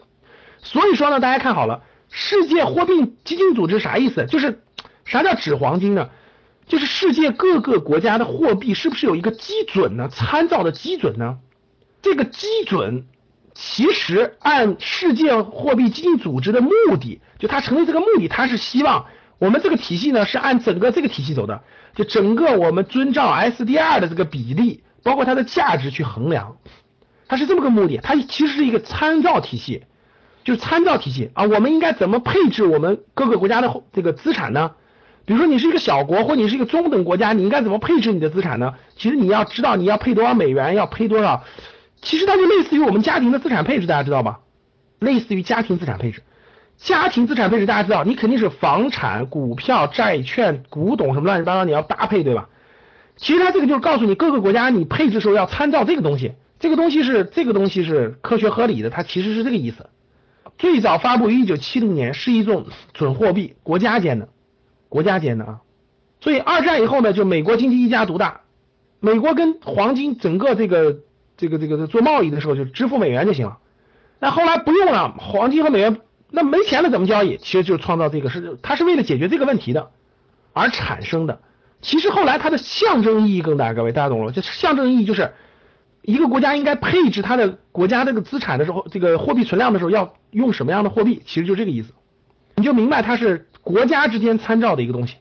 所以说呢，大家看好了，世界货币基金组织啥意思？就是啥叫纸黄金呢？就是世界各个国家的货币是不是有一个基准呢？参照的基准呢？这个基准其实按世界货币基金组织的目的，就它成立这个目的，它是希望我们这个体系呢是按整个这个体系走的，就整个我们遵照 SDR 的这个比例，包括它的价值去衡量，它是这么个目的。它其实是一个参照体系，就是参照体系啊。我们应该怎么配置我们各个国家的这个资产呢？比如说你是一个小国，或你是一个中等国家，你应该怎么配置你的资产呢？其实你要知道你要配多少美元，要配多少，其实它就类似于我们家庭的资产配置，大家知道吧？类似于家庭资产配置，家庭资产配置大家知道，你肯定是房产、股票、债券、古董什么乱七八糟，你要搭配，对吧？其实它这个就是告诉你各个国家你配置的时候要参照这个东西，这个东西是这个东西是科学合理的，它其实是这个意思。最早发布于一九七零年，是一种准货币，国家间的。国家间的啊，所以二战以后呢，就美国经济一家独大，美国跟黄金整个这个这个这个做贸易的时候就支付美元就行了。那后来不用了，黄金和美元那没钱了怎么交易？其实就是创造这个是它是为了解决这个问题的而产生的。其实后来它的象征意义更大，各位大家懂了？就象征意义就是一个国家应该配置它的国家这个资产的时候，这个货币存量的时候要用什么样的货币？其实就这个意思，你就明白它是。国家之间参照的一个东西，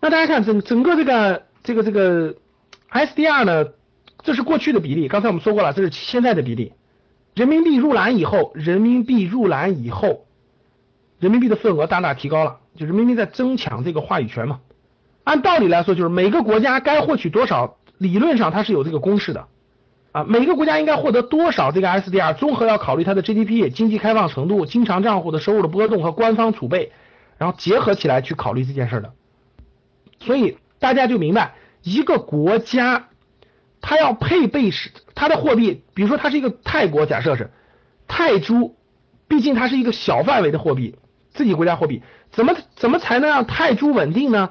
那大家看整整个这个这个这个 SDR 呢，这是过去的比例，刚才我们说过了，这是现在的比例。人民币入篮以后，人民币入篮以后，人民币的份额大大提高了，就人民币在争抢这个话语权嘛。按道理来说，就是每个国家该获取多少，理论上它是有这个公式的。啊，每个国家应该获得多少这个 SDR，综合要考虑它的 GDP、经济开放程度、经常账户的收入的波动和官方储备。然后结合起来去考虑这件事的，所以大家就明白，一个国家它要配备是它的货币，比如说它是一个泰国，假设是泰铢，毕竟它是一个小范围的货币，自己国家货币，怎么怎么才能让泰铢稳定呢？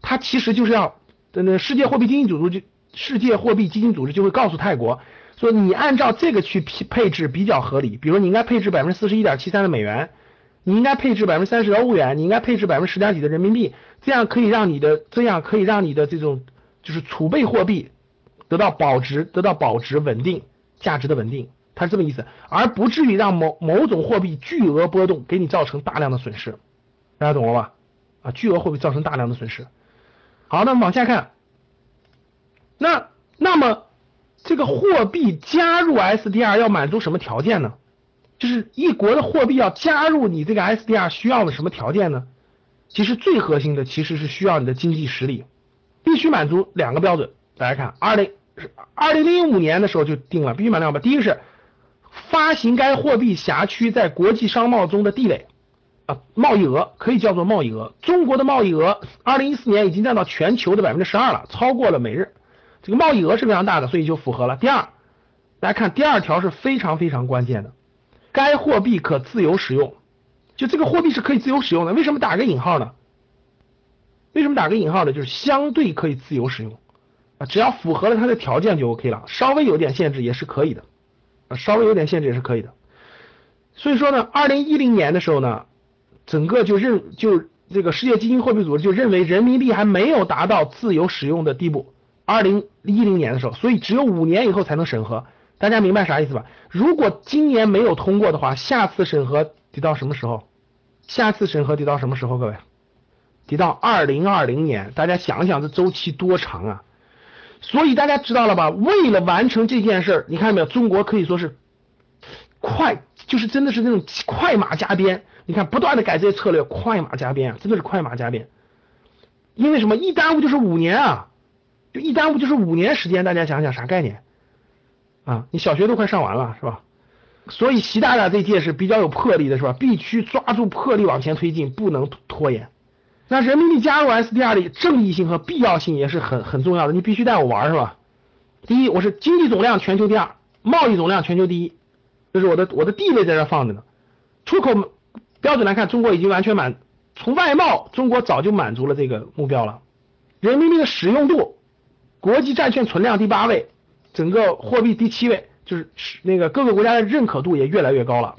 它其实就是要，那世界货币基金组织就世界货币基金组织就会告诉泰国，说你按照这个去配配置比较合理，比如你应该配置百分之四十一点七三的美元。你应该配置百分之三十的欧元，你应该配置百分之十点几的人民币，这样可以让你的这样可以让你的这种就是储备货币得到保值，得到保值稳定价值的稳定，它是这么意思，而不至于让某某种货币巨额波动给你造成大量的损失，大家懂了吧？啊，巨额货币造成大量的损失。好，那么往下看，那那么这个货币加入 SDR 要满足什么条件呢？就是一国的货币要加入你这个 SDR 需要的什么条件呢？其实最核心的其实是需要你的经济实力，必须满足两个标准。大家看，二零二零零五年的时候就定了，必须满两个。第一个是发行该货币辖区在国际商贸中的地位啊，贸易额可以叫做贸易额。中国的贸易额二零一四年已经占到全球的百分之十二了，超过了每日。这个贸易额是非常大的，所以就符合了。第二，大家看第二条是非常非常关键的。该货币可自由使用，就这个货币是可以自由使用的。为什么打个引号呢？为什么打个引号呢？就是相对可以自由使用。啊，只要符合了它的条件就 OK 了，稍微有点限制也是可以的，啊，稍微有点限制也是可以的。所以说呢，二零一零年的时候呢，整个就认就这个世界基金货币组织就认为人民币还没有达到自由使用的地步。二零一零年的时候，所以只有五年以后才能审核。大家明白啥意思吧？如果今年没有通过的话，下次审核得到什么时候？下次审核得到什么时候？各位，得到二零二零年。大家想想这周期多长啊！所以大家知道了吧？为了完成这件事儿，你看到没有？中国可以说是快，就是真的是那种快马加鞭。你看，不断的改这些策略，快马加鞭啊，真的是快马加鞭。因为什么？一耽误就是五年啊，就一耽误就是五年时间。大家想想啥概念？啊，你小学都快上完了是吧？所以习大大这届是比较有魄力的是吧？必须抓住魄力往前推进，不能拖延。那人民币加入 SDR 的正义性和必要性也是很很重要的，你必须带我玩是吧？第一，我是经济总量全球第二，贸易总量全球第一，这是我的我的地位在这放着呢。出口标准来看，中国已经完全满，从外贸中国早就满足了这个目标了。人民币的使用度，国际债券存量第八位。整个货币第七位，就是那个各个国家的认可度也越来越高了，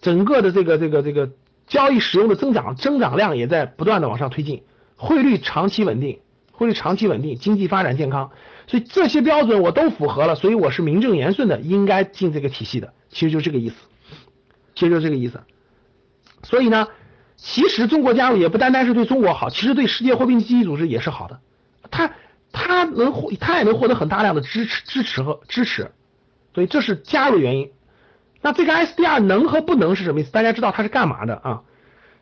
整个的这个这个这个交易使用的增长增长量也在不断的往上推进，汇率长期稳定，汇率长期稳定，经济发展健康，所以这些标准我都符合了，所以我是名正言顺的应该进这个体系的，其实就这个意思，其实就这个意思，所以呢，其实中国加入也不单单是对中国好，其实对世界货币基金组织也是好的，它。他能获，他也能获得很大量的支持、支持和支持，所以这是加入原因。那这个 SDR 能和不能是什么意思？大家知道它是干嘛的啊？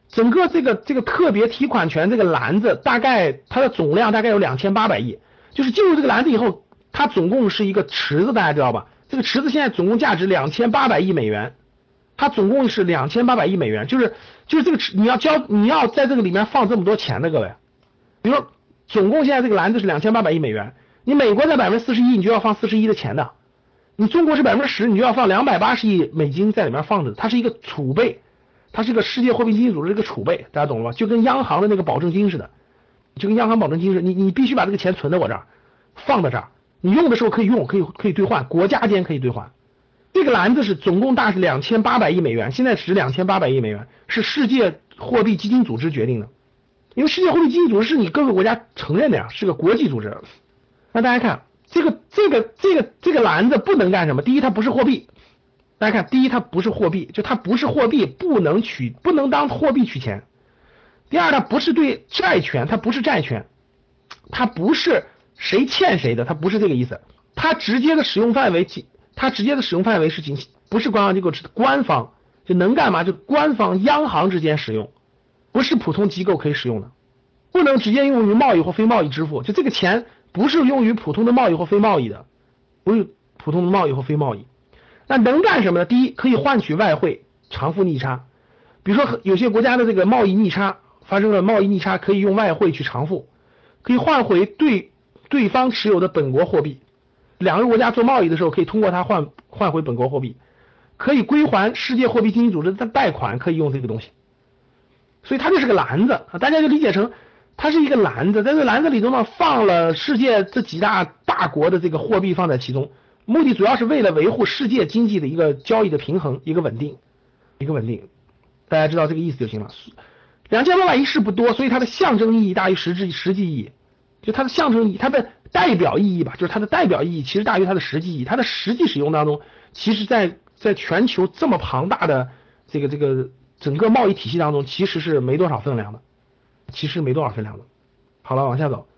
整个这个这个特别提款权这个篮子，大概它的总量大概有两千八百亿，就是进入这个篮子以后，它总共是一个池子，大家知道吧？这个池子现在总共价值两千八百亿美元，它总共是两千八百亿美元，就是就是这个池，你要交，你要在这个里面放这么多钱的各位，比如说。总共现在这个篮子是两千八百亿美元，你美国在百分之四十一，你就要放四十一的钱的；你中国是百分之十，你就要放两百八十亿美金在里面放着，它是一个储备，它是一个世界货币基金组织一个储备，大家懂了吧？就跟央行的那个保证金似的，就跟央行保证金似的，你你必须把这个钱存在我这儿，放在这儿，你用的时候可以用，可以可以兑换，国家间可以兑换。这个篮子是总共大是两千八百亿美元，现在值两千八百亿美元，是世界货币基金组织决定的。因为世界货币基金组织是你各个国家承认的呀，是个国际组织。那大家看这个这个这个这个篮子不能干什么？第一，它不是货币。大家看，第一，它不是货币，就它不是货币，不能取，不能当货币取钱。第二，它不是对债权，它不是债权，它不是谁欠谁的，它不是这个意思。它直接的使用范围仅，它直接的使用范围是仅不是官方机构，是官方就能干嘛？就官方央行之间使用。不是普通机构可以使用的，不能直接用于贸易或非贸易支付。就这个钱不是用于普通的贸易或非贸易的，不是普通的贸易或非贸易。那能干什么呢？第一，可以换取外汇偿付逆差。比如说有些国家的这个贸易逆差发生了贸易逆差，可以用外汇去偿付，可以换回对对方持有的本国货币。两个国家做贸易的时候，可以通过它换换回本国货币，可以归还世界货币基金组织的贷款，可以用这个东西。所以它就是个篮子啊，大家就理解成它是一个篮子，在这篮子里头呢放了世界这几大大国的这个货币放在其中，目的主要是为了维护世界经济的一个交易的平衡，一个稳定，一个稳定，大家知道这个意思就行了。两千八百亿是不多，所以它的象征意义大于实质实际意义，就它的象征意义，它的代表意义吧，就是它的代表意义其实大于它的实际意义，它的实际使用当中，其实在在全球这么庞大的这个这个。整个贸易体系当中其实是没多少分量的，其实没多少分量的。好了，往下走。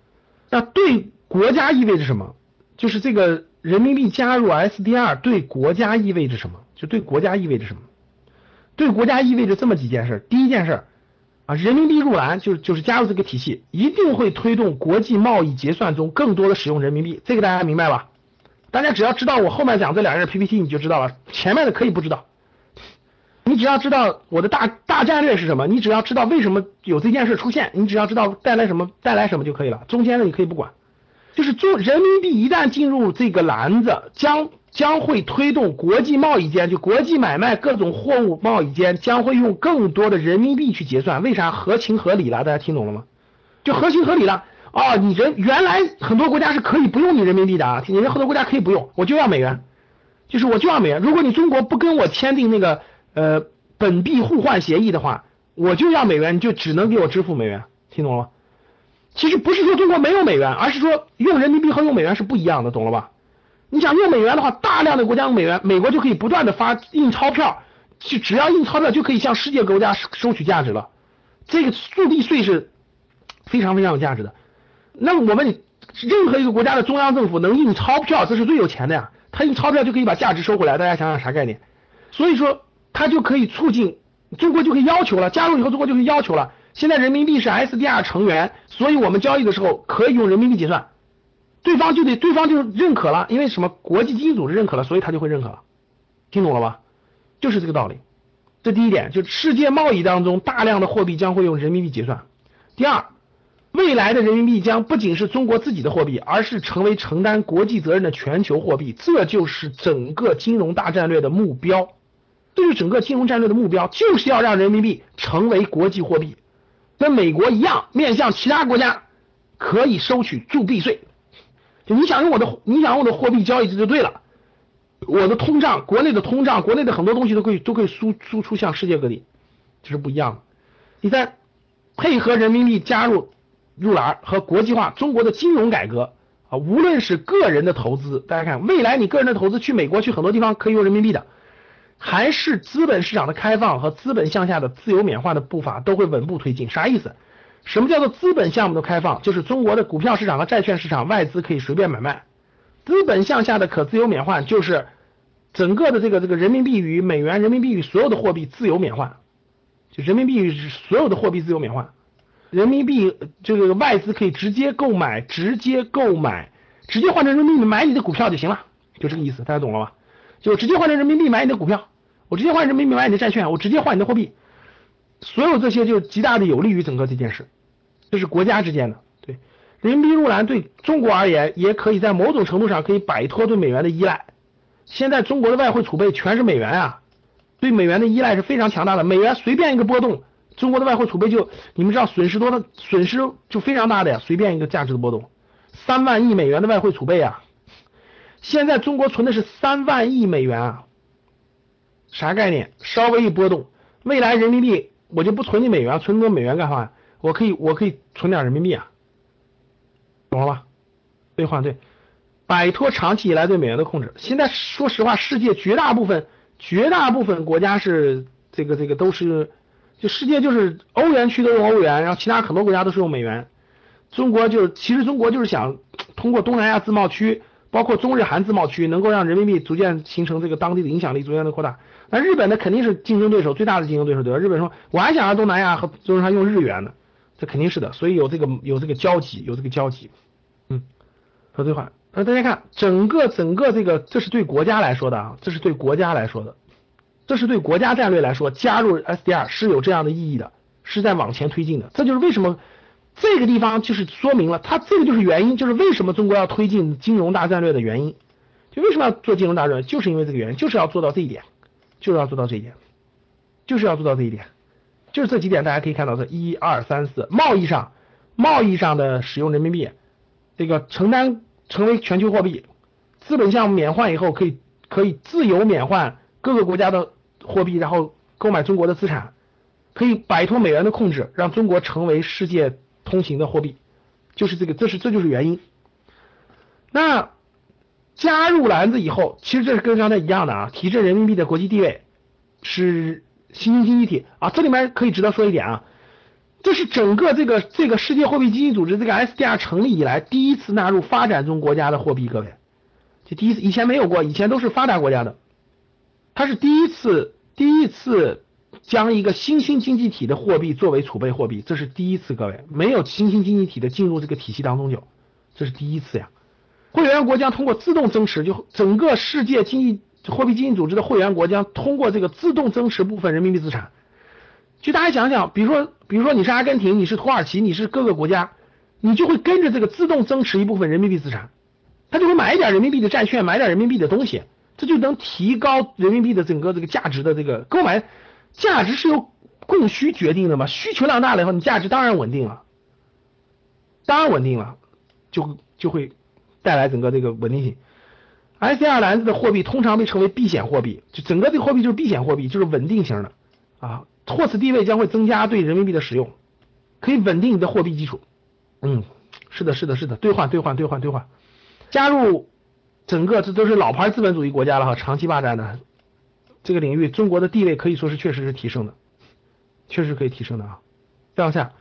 那对国家意味着什么？就是这个人民币加入 SDR 对国家意味着什么？就对国家意味着什么？对国家意味着这么几件事。第一件事啊，人民币入篮就就是加入这个体系，一定会推动国际贸易结算中更多的使用人民币。这个大家明白吧？大家只要知道我后面讲这两页 PPT，你就知道了。前面的可以不知道。你只要知道我的大大战略是什么，你只要知道为什么有这件事出现，你只要知道带来什么带来什么就可以了。中间的你可以不管，就是做人民币一旦进入这个篮子，将将会推动国际贸易间就国际买卖各种货物贸易间将会用更多的人民币去结算。为啥合情合理了？大家听懂了吗？就合情合理了。哦，你人原来很多国家是可以不用你人民币的啊，你人很多国家可以不用，我就要美元，就是我就要美元。如果你中国不跟我签订那个呃本币互换协议的话，我就要美元，你就只能给我支付美元，听懂了吗？其实不是说中国没有美元，而是说用人民币和用美元是不一样的，懂了吧？你想用美元的话，大量的国家用美元，美国就可以不断的发印钞票，就只要印钞票就可以向世界国家收取价值了。这个速币税是非常非常有价值的。那么我们任何一个国家的中央政府能印钞票，这是最有钱的呀。他印钞票就可以把价值收回来，大家想想啥概念？所以说他就可以促进中国就可以要求了，加入以后中国就可以要求了。现在人民币是 SDR 成员，所以我们交易的时候可以用人民币结算。对方就得，对方就认可了，因为什么？国际经济组织认可了，所以他就会认可了。听懂了吧？就是这个道理。这第一点，就世界贸易当中大量的货币将会用人民币结算。第二，未来的人民币将不仅是中国自己的货币，而是成为承担国际责任的全球货币。这就是整个金融大战略的目标。对于整个金融战略的目标，就是要让人民币成为国际货币，跟美国一样，面向其他国家可以收取铸币税。就你想用我的，你想用我的货币交易这就对了。我的通胀，国内的通胀，国内的很多东西都可以都可以输输出向世界各地，这是不一样的。第三，配合人民币加入入篮和国际化，中国的金融改革啊，无论是个人的投资，大家看未来你个人的投资去美国去很多地方可以用人民币的，还是资本市场的开放和资本向下的自由免换的步伐都会稳步推进。啥意思？什么叫做资本项目的开放？就是中国的股票市场和债券市场，外资可以随便买卖。资本向下的可自由免换，就是整个的这个这个人民币与美元、人民币与所有的货币自由免换，就人民币与所有的货币自由免换。人民币这个外资可以直接购买，直接购买，直接换成人民币买你的股票就行了，就这个意思，大家懂了吧？就直接换成人民币买你的股票，我直接换人民币买你的债券，我直接换你的货币。所有这些就极大的有利于整个这件事，这是国家之间的对人民币入篮对中国而言，也可以在某种程度上可以摆脱对美元的依赖。现在中国的外汇储备全是美元啊，对美元的依赖是非常强大的。美元随便一个波动，中国的外汇储备就你们知道损失多的损失就非常大的呀，随便一个价值的波动，三万亿美元的外汇储备啊，现在中国存的是三万亿美元啊，啥概念？稍微一波动，未来人民币。我就不存你美元，存那么多美元干啥呀？我可以，我可以存点人民币啊，懂了吧？兑换对，摆脱长期以来对美元的控制。现在说实话，世界绝大部分、绝大部分国家是这个、这个都是，就世界就是欧元区都用欧元，然后其他很多国家都是用美元。中国就是其实中国就是想通过东南亚自贸区，包括中日韩自贸区，能够让人民币逐渐形成这个当地的影响力，逐渐的扩大。那日本呢，肯定是竞争对手最大的竞争对手，对吧？日本说我还想让东南亚和中日韩用日元呢，这肯定是的，所以有这个有这个交集，有这个交集。嗯，说对话。那大家看，整个整个这个，这是对国家来说的啊，这是对国家来说的，这是对国家战略来说，加入 SDR 是有这样的意义的，是在往前推进的。这就是为什么这个地方就是说明了，它这个就是原因，就是为什么中国要推进金融大战略的原因。就为什么要做金融大战略，就是因为这个原因，就是要做到这一点。就是要做到这一点，就是要做到这一点，就是这几点，大家可以看到，这一二三四，贸易上，贸易上的使用人民币，这个承担成为全球货币，资本项目免换以后，可以可以自由免换各个国家的货币，然后购买中国的资产，可以摆脱美元的控制，让中国成为世界通行的货币，就是这个，这是这就是原因。那。加入篮子以后，其实这是跟刚才一样的啊，提振人民币的国际地位，是新兴经济体啊。这里面可以值得说一点啊，这是整个这个这个世界货币基金组织这个 SDR 成立以来第一次纳入发展中国家的货币，各位，就第一次，以前没有过，以前都是发达国家的，它是第一次第一次将一个新兴经济体的货币作为储备货币，这是第一次，各位，没有新兴经济体的进入这个体系当中就，这是第一次呀。会员国将通过自动增持，就整个世界经济货币基金组织的会员国将通过这个自动增持部分人民币资产。就大家想想，比如说，比如说你是阿根廷，你是土耳其，你是各个国家，你就会跟着这个自动增持一部分人民币资产，他就会买一点人民币的债券，买点人民币的东西，这就能提高人民币的整个这个价值的这个购买价值是由供需决定的嘛？需求量大了以后，你价值当然稳定了。当然稳定了，就就会带来整个这个稳定性。SDR 篮子的货币通常被称为避险货币，就整个这个货币就是避险货币，就是稳定型的啊。托此地位将会增加对人民币的使用，可以稳定你的货币基础。嗯，是的，是的，是的，兑换，兑换，兑换，兑换。加入整个这都是老牌资本主义国家了哈，长期霸占的这个领域，中国的地位可以说是确实是提升的，确实可以提升的啊。再往下，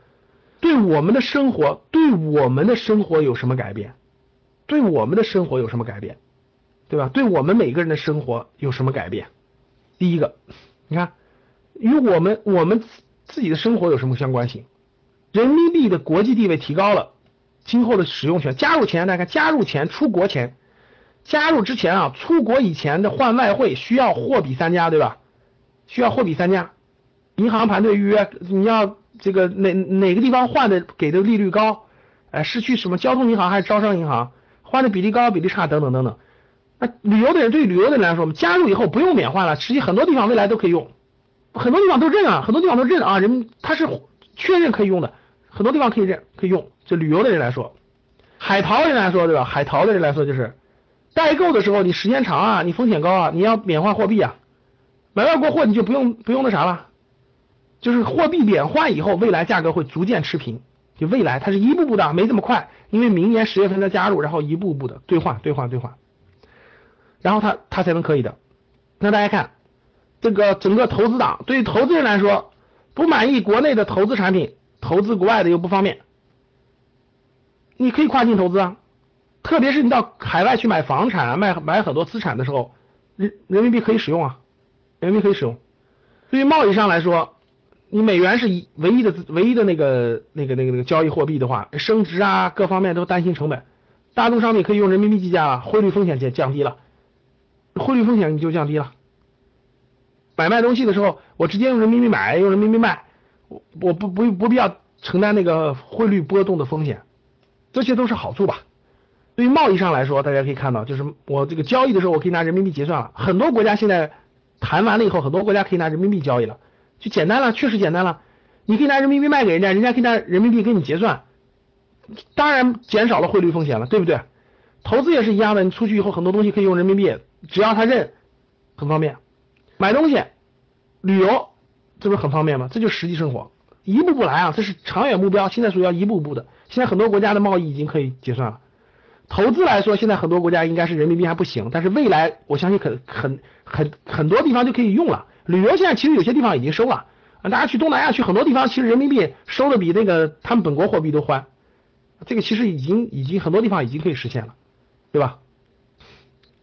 对我们的生活，对我们的生活有什么改变？对我们的生活有什么改变？对吧？对我们每个人的生活有什么改变？第一个，你看，与我们我们自己的生活有什么相关性？人民币的国际地位提高了，今后的使用权，加入前大家看，加入前出国前，加入之前啊，出国以前的换外汇需要货比三家，对吧？需要货比三家，银行排队预约，你要这个哪哪个地方换的给的利率高？哎，是去什么交通银行还是招商银行？换的比例高比例差等等等等。那旅游的人对旅游的人来说，我们加入以后不用免换了，实际很多地方未来都可以用，很多地方都认啊，很多地方都认啊，人他是确认可以用的，很多地方可以认可以用。就旅游的人来说，海淘人来说，对吧？海淘的人来说就是代购的时候，你时间长啊，你风险高啊，你要免换货币啊，买外国货你就不用不用那啥了，就是货币免换以后，未来价格会逐渐持平，就未来它是一步步的，没这么快，因为明年十月份再加入，然后一步步的兑换兑换兑换。然后他他才能可以的。那大家看，这个整个投资党对于投资人来说，不满意国内的投资产品，投资国外的又不方便。你可以跨境投资啊，特别是你到海外去买房产啊，卖买很多资产的时候，人人民币可以使用啊，人民币可以使用。对于贸易上来说，你美元是一唯一的唯一的那个那个那个那个交易货币的话，升值啊各方面都担心成本，大宗商品可以用人民币计价了，汇率风险降降低了。汇率风险你就降低了，买卖东西的时候，我直接用人民币买，用人民币卖，我我不不不必要承担那个汇率波动的风险，这些都是好处吧。对于贸易上来说，大家可以看到，就是我这个交易的时候，我可以拿人民币结算了。很多国家现在谈完了以后，很多国家可以拿人民币交易了，就简单了，确实简单了。你可以拿人民币卖给人家，人家可以拿人民币给你结算，当然减少了汇率风险了，对不对？投资也是一样的，你出去以后很多东西可以用人民币。只要他认，很方便。买东西、旅游，这不是很方便吗？这就是实际生活，一步步来啊，这是长远目标。现在属于要一步步的。现在很多国家的贸易已经可以结算了。投资来说，现在很多国家应该是人民币还不行，但是未来我相信很很很很多地方就可以用了。旅游现在其实有些地方已经收了啊，大家去东南亚去很多地方，其实人民币收的比那个他们本国货币都欢。这个其实已经已经很多地方已经可以实现了，对吧？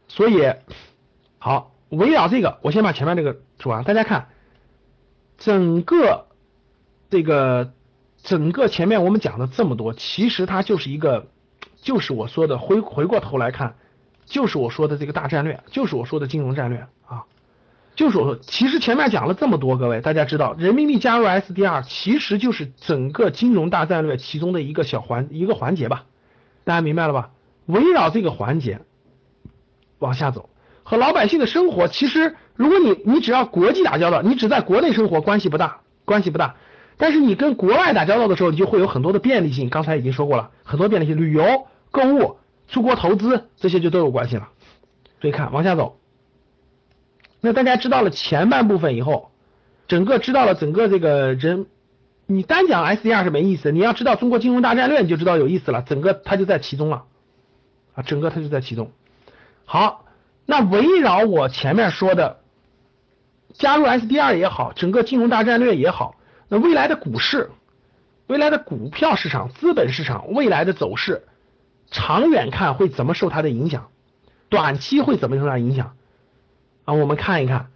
所以，好，围绕这个，我先把前面这个说完。大家看，整个这个整个前面我们讲的这么多，其实它就是一个，就是我说的回回过头来看，就是我说的这个大战略，就是我说的金融战略啊，就是我说，其实前面讲了这么多，各位大家知道，人民币加入 SDR 其实就是整个金融大战略其中的一个小环一个环节吧，大家明白了吧？围绕这个环节。往下走，和老百姓的生活，其实如果你你只要国际打交道，你只在国内生活关系不大，关系不大。但是你跟国外打交道的时候，你就会有很多的便利性。刚才已经说过了，很多便利性，旅游、购物、出国投资这些就都有关系了。所以看往下走，那大家知道了前半部分以后，整个知道了整个这个人，你单讲 SDR 是没意思，你要知道中国金融大战略，你就知道有意思了。整个它就在其中了啊，整个它就在其中。好，那围绕我前面说的，加入 SDR 也好，整个金融大战略也好，那未来的股市、未来的股票市场、资本市场未来的走势，长远看会怎么受它的影响？短期会怎么受它影响？啊，我们看一看。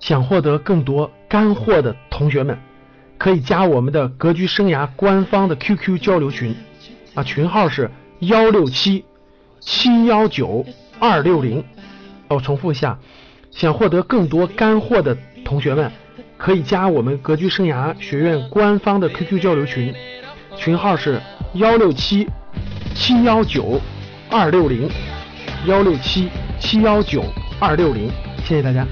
想获得更多干货的同学们，可以加我们的格局生涯官方的 QQ 交流群。啊，群号是幺六七七幺九二六零。我重复一下，想获得更多干货的同学们，可以加我们格局生涯学院官方的 QQ 交流群，群号是幺六七七幺九二六零，幺六七七幺九二六零。谢谢大家。